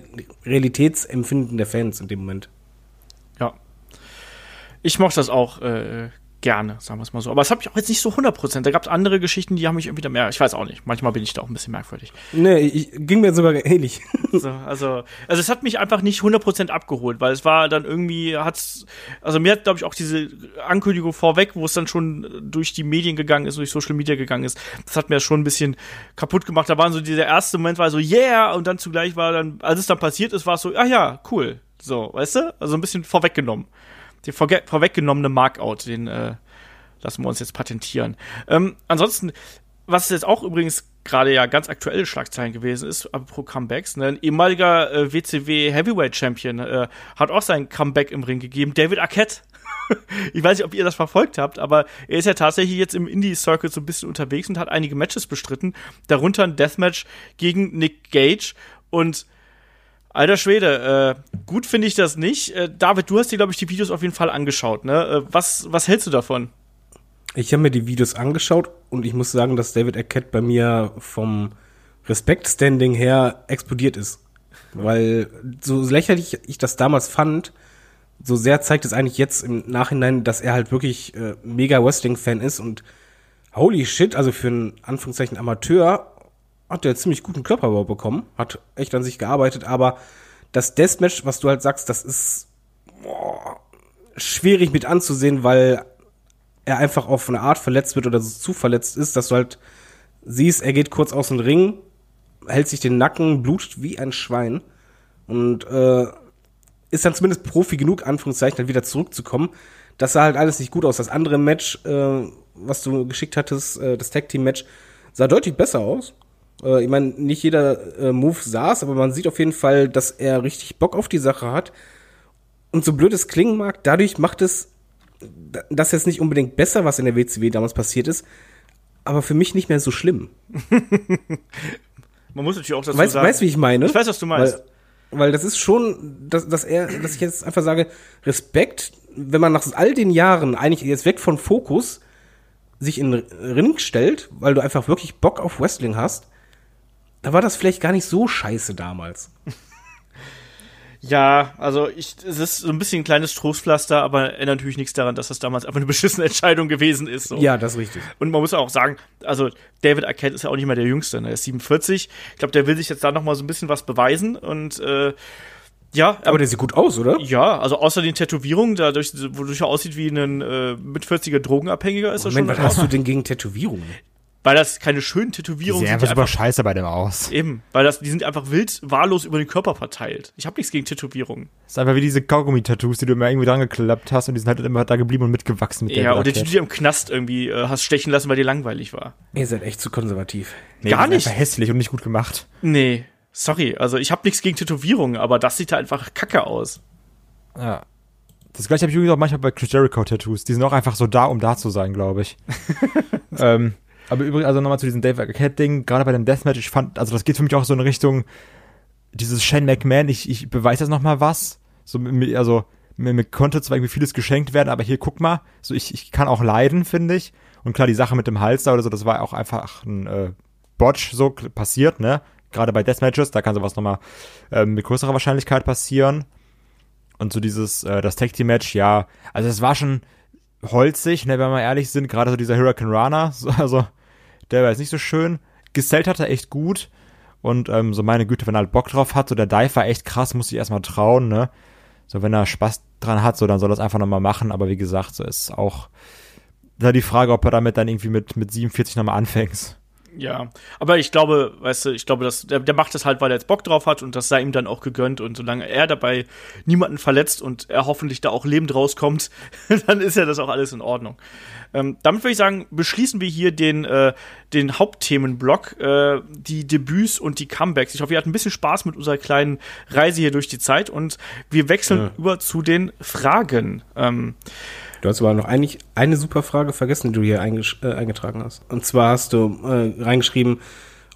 Realitätsempfinden der Fans in dem Moment. Ja. Ich mochte das auch äh, gerne, sagen wir es mal so. Aber das habe ich auch jetzt nicht so 100%. Da gab es andere Geschichten, die haben mich irgendwie da mehr, ich weiß auch nicht. Manchmal bin ich da auch ein bisschen merkwürdig. Nee, ich, ging mir sogar ähnlich. (laughs) So, also, also es hat mich einfach nicht 100% abgeholt, weil es war dann irgendwie, hat's, also mir hat, glaube ich, auch diese Ankündigung vorweg, wo es dann schon durch die Medien gegangen ist, durch Social Media gegangen ist, das hat mir schon ein bisschen kaputt gemacht. Da war so dieser erste Moment, war so, yeah, und dann zugleich war dann, als es dann passiert ist, war es so, ah ja, cool. So, weißt du? Also ein bisschen vorweggenommen vorge vorweggenommene Markout, den äh, lassen wir uns jetzt patentieren. Ähm, ansonsten, was jetzt auch übrigens gerade ja ganz aktuelle Schlagzeilen gewesen ist, pro Comebacks, ne? ein ehemaliger äh, WCW Heavyweight Champion äh, hat auch sein Comeback im Ring gegeben, David Arquette. (laughs) ich weiß nicht, ob ihr das verfolgt habt, aber er ist ja tatsächlich jetzt im Indie-Circle so ein bisschen unterwegs und hat einige Matches bestritten, darunter ein Deathmatch gegen Nick Gage und Alter Schwede, äh, gut finde ich das nicht. Äh, David, du hast dir, glaube ich, die Videos auf jeden Fall angeschaut, ne? Äh, was, was hältst du davon? Ich habe mir die Videos angeschaut und ich muss sagen, dass David Arquette bei mir vom Respekt-Standing her explodiert ist. Weil so lächerlich ich das damals fand, so sehr zeigt es eigentlich jetzt im Nachhinein, dass er halt wirklich äh, mega Wrestling-Fan ist und holy shit, also für einen Anführungszeichen Amateur hat er ziemlich guten Körperbau bekommen, hat echt an sich gearbeitet, aber das Deathmatch, was du halt sagst, das ist boah, schwierig mit anzusehen, weil er einfach auf eine Art verletzt wird oder so zu verletzt ist, dass du halt siehst, er geht kurz aus dem Ring, hält sich den Nacken, blutet wie ein Schwein und äh, ist dann zumindest Profi genug, Anführungszeichen, dann wieder zurückzukommen. Das sah halt alles nicht gut aus. Das andere Match, äh, was du geschickt hattest, äh, das Tag Team Match, sah deutlich besser aus. Äh, ich meine, nicht jeder äh, Move saß, aber man sieht auf jeden Fall, dass er richtig Bock auf die Sache hat. Und so blöd es klingen mag, dadurch macht es das jetzt nicht unbedingt besser, was in der WCW damals passiert ist, aber für mich nicht mehr so schlimm. man muss natürlich auch dazu weißt, sagen. Weißt, wie ich meine? Ich weiß, was du meinst. Weil, weil das ist schon, dass, dass er, dass ich jetzt einfach sage, Respekt, wenn man nach all den Jahren eigentlich jetzt weg von Fokus sich in Ring stellt, weil du einfach wirklich Bock auf Wrestling hast, da war das vielleicht gar nicht so scheiße damals. (laughs) Ja, also ich, es ist so ein bisschen ein kleines Trostpflaster, aber ändert natürlich nichts daran, dass das damals einfach eine (laughs) beschissene Entscheidung gewesen ist. So. Ja, das ist richtig. Und man muss auch sagen, also David Arquette ist ja auch nicht mehr der Jüngste, ne? er ist 47. Ich glaube, der will sich jetzt da noch mal so ein bisschen was beweisen und äh, ja, aber der sieht gut aus, oder? Ja, also außer den Tätowierungen, dadurch, wodurch er aussieht wie ein äh, mit 40er Drogenabhängiger, ist Moment, er schon. Was hast du denn gegen Tätowierungen? Weil das keine schönen Tätowierungen die sehen. Einfach scheiße bei dem aus. Eben, weil das, die sind einfach wild wahllos über den Körper verteilt. Ich habe nichts gegen Tätowierungen. Das ist einfach wie diese Kaugummi-Tattoos, die du immer irgendwie dran geklappt hast und die sind halt immer da geblieben und mitgewachsen mit der Ja, oder die du dir im Knast irgendwie äh, hast stechen lassen, weil dir langweilig war. Ihr seid echt zu konservativ. Nee, Gar nicht. Einfach hässlich und nicht gut gemacht. Nee, sorry, also ich habe nichts gegen Tätowierungen, aber das sieht da einfach kacke aus. Ja. Das gleiche habe ich übrigens auch manchmal bei Chris Jericho Tattoos. Die sind auch einfach so da, um da zu sein, glaube ich. (laughs) ähm, aber übrigens, also nochmal zu diesem Dave Arquette-Ding, gerade bei dem Deathmatch, ich fand, also das geht für mich auch so in Richtung dieses Shane McMahon, ich, ich beweise jetzt nochmal was. So, also, mir, mir konnte zwar irgendwie vieles geschenkt werden, aber hier, guck mal, so ich, ich kann auch leiden, finde ich. Und klar, die Sache mit dem Hals da oder so, das war auch einfach ein äh, Botch so passiert, ne? Gerade bei Deathmatches, da kann sowas nochmal äh, mit größerer Wahrscheinlichkeit passieren. Und so dieses, äh, das Tag Team Match, ja, also es war schon holzig, ne, wenn wir ehrlich sind, gerade so dieser Hurricane Rana, (laughs) so, also der war jetzt nicht so schön. Gesellt hat er echt gut. Und ähm, so meine Güte, wenn er halt Bock drauf hat, so der Dive war echt krass, muss ich erstmal trauen, ne? So, wenn er Spaß dran hat, so, dann soll er das einfach nochmal machen. Aber wie gesagt, so ist auch da die Frage, ob er damit dann irgendwie mit, mit 47 nochmal anfängt. Ja, aber ich glaube, weißt du, ich glaube, dass der, der macht das halt, weil er jetzt Bock drauf hat und das sei ihm dann auch gegönnt und solange er dabei niemanden verletzt und er hoffentlich da auch lebend rauskommt, (laughs) dann ist ja das auch alles in Ordnung. Ähm, damit würde ich sagen, beschließen wir hier den, äh, den Hauptthemenblock, äh, die Debüts und die Comebacks. Ich hoffe, ihr hattet ein bisschen Spaß mit unserer kleinen Reise hier durch die Zeit und wir wechseln ja. über zu den Fragen. Ähm, Du hast aber noch eigentlich eine super Frage vergessen, die du hier äh, eingetragen hast. Und zwar hast du äh, reingeschrieben,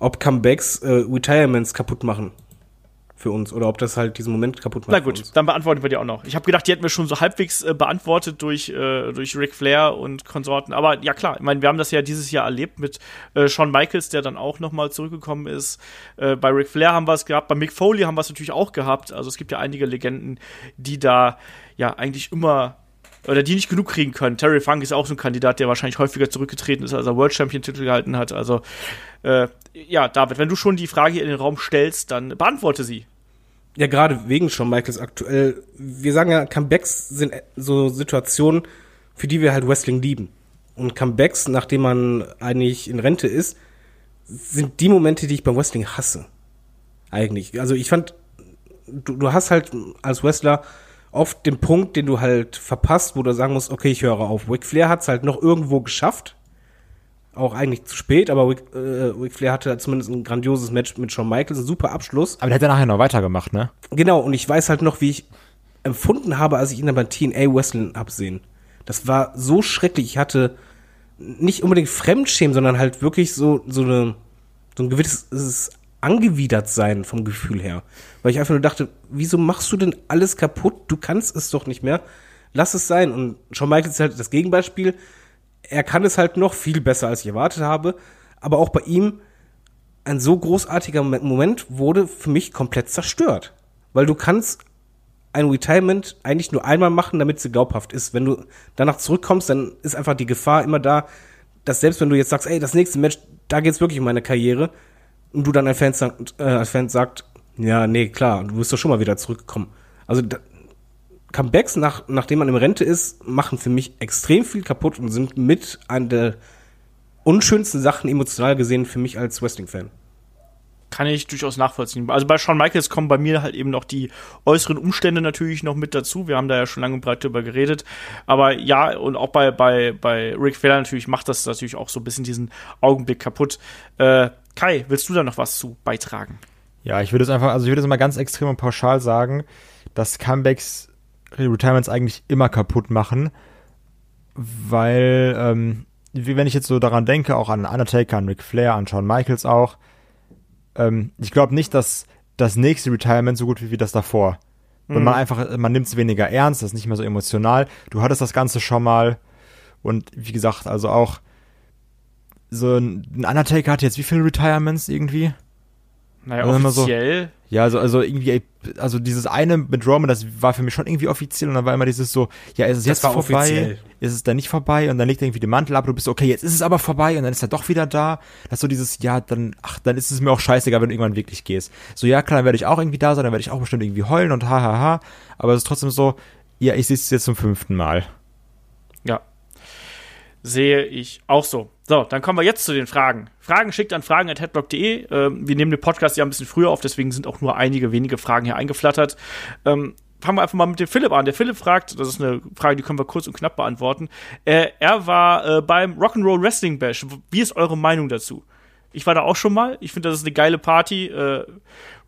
ob Comebacks äh, Retirements kaputt machen für uns oder ob das halt diesen Moment kaputt macht. Na gut, dann beantworten wir die auch noch. Ich habe gedacht, die hätten wir schon so halbwegs äh, beantwortet durch, äh, durch Ric Flair und Konsorten. Aber ja klar, ich meine, wir haben das ja dieses Jahr erlebt mit äh, Shawn Michaels, der dann auch nochmal zurückgekommen ist. Äh, bei Ric Flair haben wir es gehabt, bei Mick Foley haben wir es natürlich auch gehabt. Also es gibt ja einige Legenden, die da ja eigentlich immer oder die nicht genug kriegen können. Terry Funk ist auch so ein Kandidat, der wahrscheinlich häufiger zurückgetreten ist, als er World Champion Titel gehalten hat. Also äh, ja, David, wenn du schon die Frage in den Raum stellst, dann beantworte sie. Ja, gerade wegen schon Michaels aktuell. Wir sagen ja, Comebacks sind so Situationen, für die wir halt Wrestling lieben. Und Comebacks, nachdem man eigentlich in Rente ist, sind die Momente, die ich beim Wrestling hasse. Eigentlich. Also ich fand, du, du hast halt als Wrestler oft den Punkt, den du halt verpasst, wo du sagen musst, okay, ich höre auf. Ric Flair hat es halt noch irgendwo geschafft. Auch eigentlich zu spät, aber Ric, äh, Ric Flair hatte zumindest ein grandioses Match mit Shawn Michaels, ein super Abschluss. Aber der hat ja nachher noch weitergemacht, ne? Genau, und ich weiß halt noch, wie ich empfunden habe, als ich ihn dann bei TNA Wrestling absehen. Das war so schrecklich. Ich hatte nicht unbedingt Fremdschämen, sondern halt wirklich so, so, eine, so ein gewisses angewidert sein vom Gefühl her. Weil ich einfach nur dachte, wieso machst du denn alles kaputt? Du kannst es doch nicht mehr. Lass es sein. Und Shawn Michaels ist halt das Gegenbeispiel. Er kann es halt noch viel besser, als ich erwartet habe. Aber auch bei ihm ein so großartiger Moment wurde für mich komplett zerstört. Weil du kannst ein Retirement eigentlich nur einmal machen, damit sie glaubhaft ist. Wenn du danach zurückkommst, dann ist einfach die Gefahr immer da, dass selbst wenn du jetzt sagst, ey, das nächste Match, da geht's wirklich um meine Karriere, und du dann als Fan, sagt, äh, als Fan sagt, ja, nee, klar, du wirst doch schon mal wieder zurückkommen. Also da, Comebacks, nach, nachdem man im Rente ist, machen für mich extrem viel kaputt und sind mit einer der unschönsten Sachen emotional gesehen für mich als Wrestling-Fan. Kann ich durchaus nachvollziehen. Also bei Shawn Michaels kommen bei mir halt eben noch die äußeren Umstände natürlich noch mit dazu. Wir haben da ja schon lange und breit drüber geredet. Aber ja, und auch bei, bei, bei Rick Flair natürlich macht das natürlich auch so ein bisschen diesen Augenblick kaputt. Äh, Kai, willst du da noch was zu beitragen? Ja, ich würde es einfach, also ich würde es mal ganz extrem und pauschal sagen, dass Comebacks Retirements eigentlich immer kaputt machen, weil, ähm, wenn ich jetzt so daran denke, auch an Undertaker, an Ric Flair, an Shawn Michaels auch, ähm, ich glaube nicht, dass das nächste Retirement so gut wird wie das davor. Mhm. Man einfach, man nimmt es weniger ernst, das ist nicht mehr so emotional. Du hattest das Ganze schon mal und wie gesagt, also auch so ein Undertaker hat jetzt wie viele Retirements irgendwie? Naja, also offiziell. So, ja, also, also irgendwie, also dieses eine mit Roman, das war für mich schon irgendwie offiziell und dann war immer dieses so, ja, ist es jetzt vorbei? Offiziell. Ist es dann nicht vorbei? Und dann legt er irgendwie den Mantel ab und du bist so, okay, jetzt ist es aber vorbei und dann ist er doch wieder da. Das ist so dieses, ja, dann, ach, dann ist es mir auch scheißegal, wenn du irgendwann wirklich gehst. So, ja, klar, dann werde ich auch irgendwie da sein, dann werde ich auch bestimmt irgendwie heulen und hahaha. Ha, ha. Aber es ist trotzdem so, ja, ich sehe es jetzt zum fünften Mal. Ja, sehe ich auch so. So, dann kommen wir jetzt zu den Fragen. Fragen schickt an fragen.headblock.de. Ähm, wir nehmen den Podcast ja ein bisschen früher auf, deswegen sind auch nur einige wenige Fragen hier eingeflattert. Ähm, fangen wir einfach mal mit dem Philipp an. Der Philipp fragt, das ist eine Frage, die können wir kurz und knapp beantworten. Äh, er war äh, beim Rock'n'Roll Wrestling Bash. Wie ist eure Meinung dazu? Ich war da auch schon mal. Ich finde, das ist eine geile Party. Äh,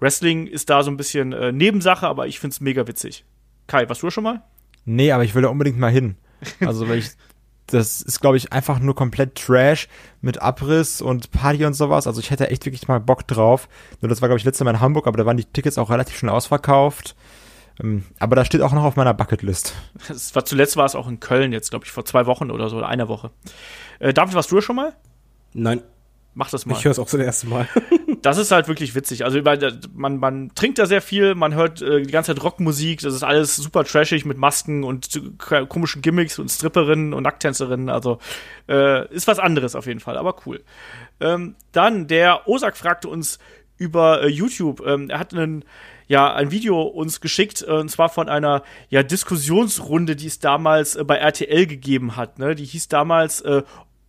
Wrestling ist da so ein bisschen äh, Nebensache, aber ich finde es mega witzig. Kai, warst du schon mal? Nee, aber ich will da unbedingt mal hin. Also, weil ich (laughs) das ist, glaube ich, einfach nur komplett Trash mit Abriss und Party und sowas. Also ich hätte echt wirklich mal Bock drauf. Nur das war, glaube ich, letztes Mal in Hamburg, aber da waren die Tickets auch relativ schnell ausverkauft. Ähm, aber das steht auch noch auf meiner Bucketlist. Das war, zuletzt war es auch in Köln, jetzt glaube ich vor zwei Wochen oder so, oder einer Woche. Äh, David, warst du schon mal? Nein. Mach das mal. Ich höre es auch zum ersten Mal. Das ist halt wirklich witzig. Also man, man trinkt da sehr viel, man hört äh, die ganze Zeit Rockmusik, das ist alles super trashig mit Masken und komischen Gimmicks und Stripperinnen und Nacktänzerinnen. Also äh, ist was anderes auf jeden Fall, aber cool. Ähm, dann, der Osak fragte uns über äh, YouTube. Ähm, er hat einen ja ein Video uns geschickt äh, und zwar von einer ja Diskussionsrunde, die es damals äh, bei RTL gegeben hat. Ne? Die hieß damals äh,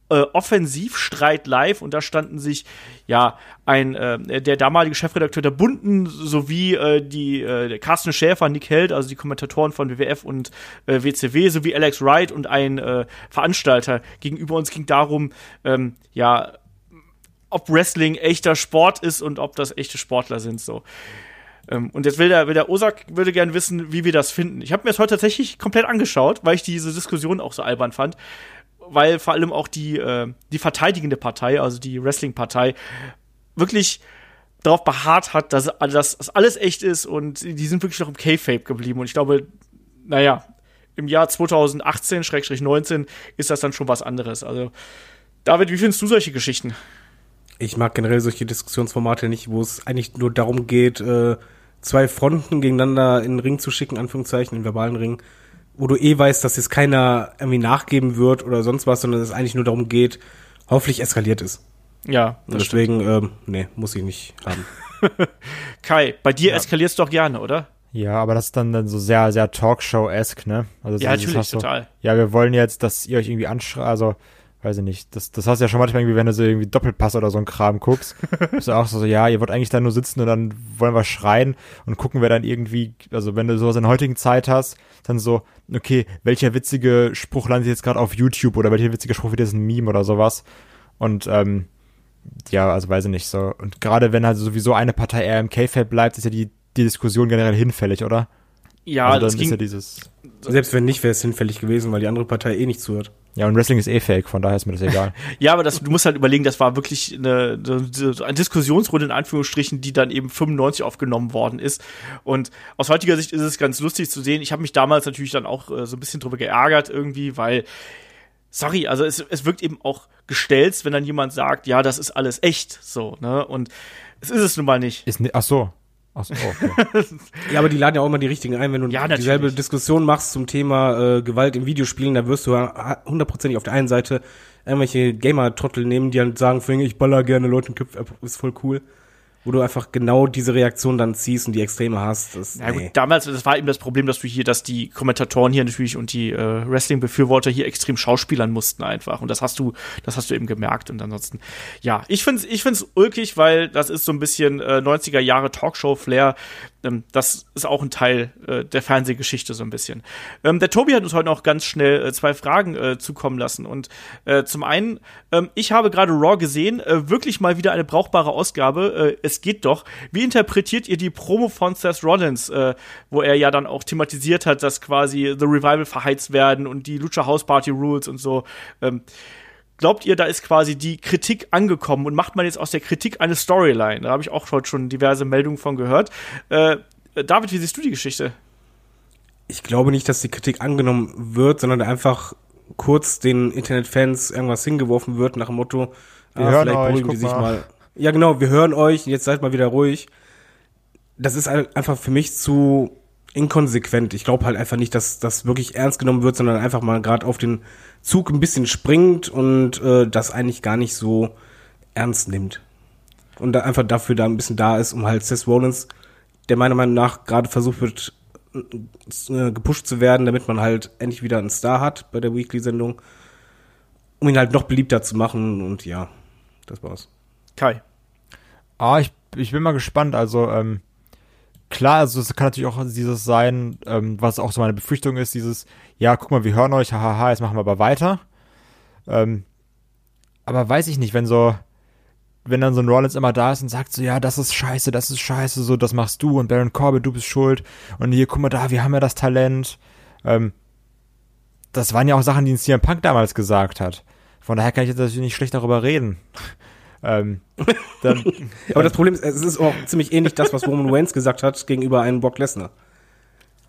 äh, Offensivstreit live und da standen sich ja ein äh, der damalige Chefredakteur der Bunden sowie äh, die äh, Carsten Schäfer, Nick Held, also die Kommentatoren von WWF und äh, WCW sowie Alex Wright und ein äh, Veranstalter gegenüber uns ging darum ähm, ja ob Wrestling echter Sport ist und ob das echte Sportler sind so ähm, und jetzt will der, will der Osak würde gern wissen, wie wir das finden. Ich habe mir das heute tatsächlich komplett angeschaut, weil ich diese Diskussion auch so albern fand weil vor allem auch die, äh, die verteidigende Partei, also die Wrestling-Partei, wirklich darauf beharrt hat, dass, dass das alles echt ist und die sind wirklich noch im K-Fape geblieben. Und ich glaube, naja, im Jahr 2018-19 ist das dann schon was anderes. Also, David, wie findest du solche Geschichten? Ich mag generell solche Diskussionsformate nicht, wo es eigentlich nur darum geht, äh, zwei Fronten gegeneinander in den Ring zu schicken, Anführungszeichen, in verbalen Ring wo du eh weißt, dass jetzt keiner irgendwie nachgeben wird oder sonst was, sondern es eigentlich nur darum geht, hoffentlich eskaliert ist. Ja. Und deswegen, ähm, nee, muss ich nicht haben. (laughs) Kai, bei dir ja. eskaliert's doch gerne, oder? Ja, aber das ist dann, dann so sehr, sehr Talkshow-esque, ne? Also ja, natürlich, so, total. Ja, wir wollen jetzt, dass ihr euch irgendwie anschreit, also weiß ich nicht, das, das hast du ja schon manchmal irgendwie, wenn du so irgendwie Doppelpass oder so ein Kram guckst, (laughs) ist auch so, ja, ihr wollt eigentlich da nur sitzen und dann wollen wir schreien und gucken wir dann irgendwie, also wenn du sowas in der heutigen Zeit hast, dann so, okay, welcher witzige Spruch landet jetzt gerade auf YouTube oder welcher witzige Spruch wird jetzt ein Meme oder sowas und, ähm, ja, also weiß ich nicht so. Und gerade wenn halt sowieso eine Partei eher im K-Feld bleibt, ist ja die, die Diskussion generell hinfällig, oder? Ja, also dann das ging, ist ja dieses. Selbst wenn nicht, wäre es hinfällig gewesen, weil die andere Partei eh nicht zuhört. Ja, und Wrestling ist eh fake, von daher ist mir das egal. (laughs) ja, aber das, du musst halt überlegen, das war wirklich eine, eine Diskussionsrunde in Anführungsstrichen, die dann eben 95 aufgenommen worden ist. Und aus heutiger Sicht ist es ganz lustig zu sehen. Ich habe mich damals natürlich dann auch äh, so ein bisschen drüber geärgert irgendwie, weil sorry, also es, es wirkt eben auch gestellt, wenn dann jemand sagt, ja, das ist alles echt, so, ne? Und es ist es nun mal nicht. Ist, ach so. Ach so, okay. (laughs) ja, aber die laden ja auch immer die richtigen ein. Wenn du ja, dieselbe Diskussion machst zum Thema äh, Gewalt im Videospielen, da wirst du hundertprozentig auf der einen Seite irgendwelche Gamer-Trottel nehmen, die dann sagen, ich baller gerne Leute in Köpfe, ist voll cool wo du einfach genau diese Reaktion dann ziehst und die Extreme hast. Das, ja, gut, damals, das war eben das Problem, dass du hier, dass die Kommentatoren hier natürlich und die äh, Wrestling-Befürworter hier extrem schauspielern mussten einfach. Und das hast du, das hast du eben gemerkt. Und ansonsten, ja, ich find's, ich find's ulkig, weil das ist so ein bisschen äh, 90er Jahre Talkshow-Flair. Ähm, das ist auch ein Teil äh, der Fernsehgeschichte so ein bisschen. Ähm, der Tobi hat uns heute noch ganz schnell äh, zwei Fragen äh, zukommen lassen. Und äh, zum einen, ähm, ich habe gerade Raw gesehen, äh, wirklich mal wieder eine brauchbare Ausgabe. Äh, es geht doch. Wie interpretiert ihr die Promo von Seth Rollins, äh, wo er ja dann auch thematisiert hat, dass quasi The Revival verheizt werden und die Lucha House Party Rules und so? Ähm, glaubt ihr, da ist quasi die Kritik angekommen und macht man jetzt aus der Kritik eine Storyline? Da habe ich auch heute schon diverse Meldungen von gehört. Äh, David, wie siehst du die Geschichte? Ich glaube nicht, dass die Kritik angenommen wird, sondern einfach kurz den Internetfans irgendwas hingeworfen wird nach dem Motto, wir ah, vielleicht beruhigen die sich mal. Ja, genau, wir hören euch, jetzt seid mal wieder ruhig. Das ist einfach für mich zu inkonsequent. Ich glaube halt einfach nicht, dass das wirklich ernst genommen wird, sondern einfach mal gerade auf den Zug ein bisschen springt und äh, das eigentlich gar nicht so ernst nimmt. Und da einfach dafür da ein bisschen da ist, um halt Seth Rollins, der meiner Meinung nach gerade versucht wird, äh, gepusht zu werden, damit man halt endlich wieder einen Star hat bei der Weekly-Sendung, um ihn halt noch beliebter zu machen und ja, das war's. Kai. Ah, ich, ich bin mal gespannt. Also, ähm, klar, also es kann natürlich auch dieses sein, ähm, was auch so meine Befürchtung ist, dieses, ja, guck mal, wir hören euch, hahaha, jetzt machen wir aber weiter. Ähm, aber weiß ich nicht, wenn so, wenn dann so ein Rollins immer da ist und sagt so, ja, das ist scheiße, das ist scheiße, so, das machst du und Baron Corbin, du bist schuld und hier, guck mal da, wir haben ja das Talent. Ähm, das waren ja auch Sachen, die ein CM Punk damals gesagt hat. Von daher kann ich jetzt natürlich nicht schlecht darüber reden. Ähm, (laughs) dann, Aber das Problem ist, es ist auch ziemlich ähnlich das, was Roman Reigns gesagt hat gegenüber einem Brock Lesnar.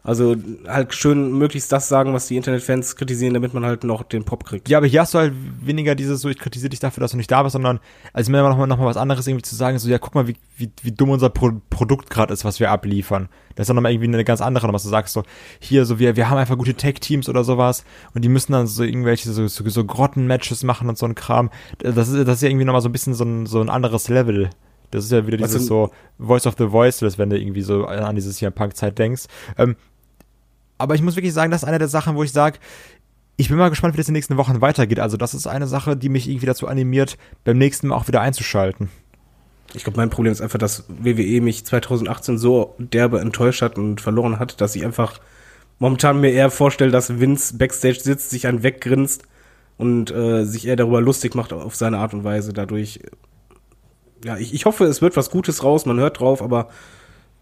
Also halt schön möglichst das sagen, was die Internetfans kritisieren, damit man halt noch den Pop kriegt. Ja, aber hier hast du halt weniger dieses so, ich kritisiere dich dafür, dass du nicht da bist, sondern als mir nochmal noch mal was anderes irgendwie zu sagen, so ja, guck mal, wie, wie, wie dumm unser Pro Produkt gerade ist, was wir abliefern. Das ist dann nochmal irgendwie eine ganz andere, was du sagst, so hier, so wir, wir haben einfach gute Tech-Teams oder sowas und die müssen dann so irgendwelche so, so, so Grotten-Matches machen und so ein Kram. Das ist, das ist ja irgendwie nochmal so ein bisschen so ein, so ein anderes Level. Das ist ja wieder dieses so Voice of the Voiceless, wenn du irgendwie so an dieses hier Punk-Zeit denkst. Ähm, aber ich muss wirklich sagen, das ist eine der Sachen, wo ich sage, ich bin mal gespannt, wie das in den nächsten Wochen weitergeht. Also das ist eine Sache, die mich irgendwie dazu animiert, beim nächsten Mal auch wieder einzuschalten. Ich glaube, mein Problem ist einfach, dass WWE mich 2018 so derbe enttäuscht hat und verloren hat, dass ich einfach momentan mir eher vorstelle, dass Vince backstage sitzt, sich einen weggrinst und äh, sich eher darüber lustig macht auf seine Art und Weise. Dadurch, ja, ich, ich hoffe, es wird was Gutes raus, man hört drauf, aber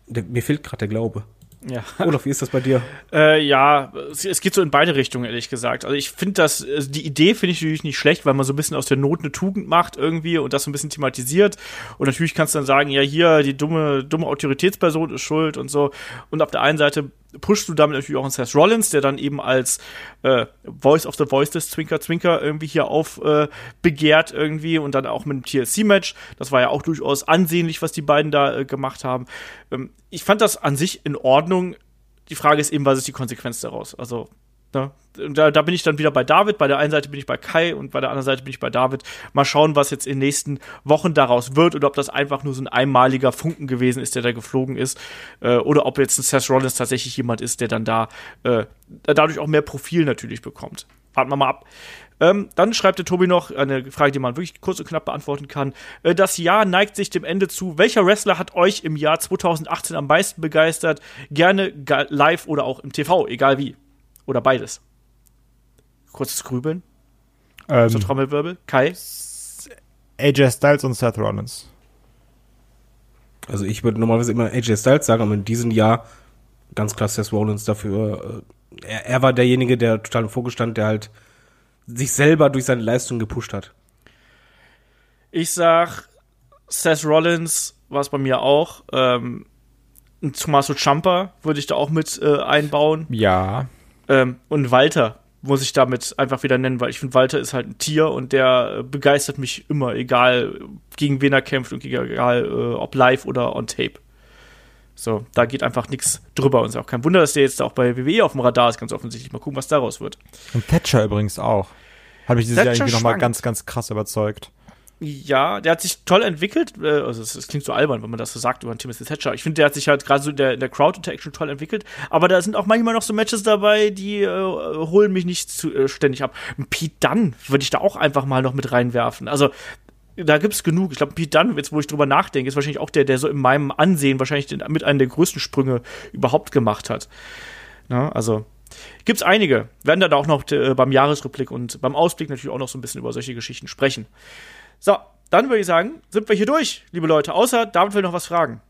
der, mir fehlt gerade der Glaube. Ja. Olaf, wie ist das bei dir? Äh, ja, es, es, geht so in beide Richtungen, ehrlich gesagt. Also ich finde das, also die Idee finde ich natürlich nicht schlecht, weil man so ein bisschen aus der Not eine Tugend macht irgendwie und das so ein bisschen thematisiert. Und natürlich kannst du dann sagen, ja, hier, die dumme, dumme Autoritätsperson ist schuld und so. Und auf der einen Seite pushst du damit natürlich auch einen Seth Rollins, der dann eben als äh, Voice of the Voiceless Zwinker Zwinker irgendwie hier auf äh, irgendwie und dann auch mit dem TLC-Match. Das war ja auch durchaus ansehnlich, was die beiden da äh, gemacht haben. Ähm, ich fand das an sich in Ordnung. Die Frage ist eben, was ist die Konsequenz daraus? Also Ne? Da, da bin ich dann wieder bei David. Bei der einen Seite bin ich bei Kai und bei der anderen Seite bin ich bei David. Mal schauen, was jetzt in den nächsten Wochen daraus wird oder ob das einfach nur so ein einmaliger Funken gewesen ist, der da geflogen ist. Äh, oder ob jetzt ein Seth Rollins tatsächlich jemand ist, der dann da äh, dadurch auch mehr Profil natürlich bekommt. Warten wir mal ab. Ähm, dann schreibt der Tobi noch eine Frage, die man wirklich kurz und knapp beantworten kann. Äh, das Jahr neigt sich dem Ende zu. Welcher Wrestler hat euch im Jahr 2018 am meisten begeistert? Gerne live oder auch im TV, egal wie. Oder beides? Kurzes Grübeln. Ähm, so Trommelwirbel. Kai? AJ Styles und Seth Rollins. Also ich würde normalerweise immer AJ Styles sagen, aber in diesem Jahr ganz klar Seth Rollins dafür. Äh, er, er war derjenige, der total im Vorgestand, der halt sich selber durch seine Leistung gepusht hat. Ich sag, Seth Rollins war es bei mir auch. Ähm, Tommaso Ciampa würde ich da auch mit äh, einbauen. Ja. Ähm, und Walter muss ich damit einfach wieder nennen, weil ich finde, Walter ist halt ein Tier und der äh, begeistert mich immer, egal gegen wen er kämpft und egal äh, ob live oder on tape. So, da geht einfach nichts drüber und es ist auch kein Wunder, dass der jetzt auch bei WWE auf dem Radar ist, ganz offensichtlich. Mal gucken, was daraus wird. Und Thatcher übrigens auch. Hat mich dieses Thatcher Jahr irgendwie nochmal ganz, ganz krass überzeugt. Ja, der hat sich toll entwickelt. Äh, also es, klingt so albern, wenn man das so sagt über Timothy Thatcher. Ich finde, der hat sich halt gerade so in der, in der Crowd-Interaction toll entwickelt. Aber da sind auch manchmal noch so Matches dabei, die äh, holen mich nicht zu, äh, ständig ab. Pete Dunn würde ich da auch einfach mal noch mit reinwerfen. Also da gibt's genug. Ich glaube, Pete Dunn, jetzt wo ich drüber nachdenke, ist wahrscheinlich auch der, der so in meinem Ansehen wahrscheinlich den, mit einem der größten Sprünge überhaupt gemacht hat. Na, also gibt's einige. Werden dann auch noch äh, beim Jahresrückblick und beim Ausblick natürlich auch noch so ein bisschen über solche Geschichten sprechen. So, dann würde ich sagen, sind wir hier durch, liebe Leute. Außer David will noch was fragen.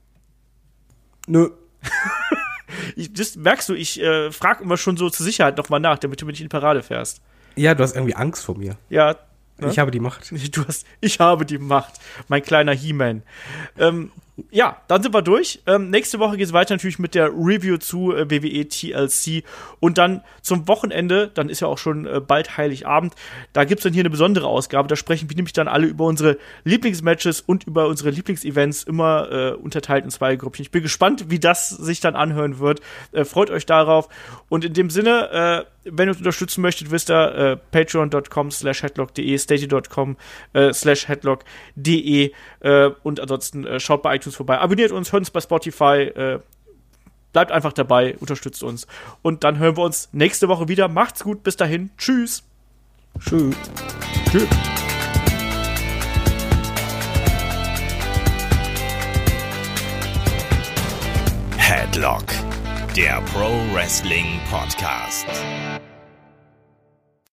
Nö. (laughs) ich, das merkst du, ich äh, frage immer schon so zur Sicherheit nochmal nach, damit du nicht in die Parade fährst. Ja, du hast irgendwie Angst vor mir. Ja. Ne? Ich habe die Macht. (laughs) Du hast, ich habe die Macht, mein kleiner He-Man. Ähm, ja, dann sind wir durch. Ähm, nächste Woche geht es weiter natürlich mit der Review zu äh, WWE TLC und dann zum Wochenende, dann ist ja auch schon äh, bald Heiligabend, da gibt es dann hier eine besondere Ausgabe. Da sprechen wir nämlich dann alle über unsere Lieblingsmatches und über unsere Lieblingsevents, immer äh, unterteilt in zwei Gruppen. Ich bin gespannt, wie das sich dann anhören wird. Äh, freut euch darauf. Und in dem Sinne, äh, wenn ihr uns unterstützen möchtet, wisst ihr, äh, patreon.com slash headlock.de, staty.com äh, slash headlock.de und ansonsten schaut bei iTunes vorbei, abonniert uns, hört uns bei Spotify, äh, bleibt einfach dabei, unterstützt uns und dann hören wir uns nächste Woche wieder. Macht's gut, bis dahin, tschüss. Tschüss. Tschüss. Headlock, der Pro Wrestling Podcast.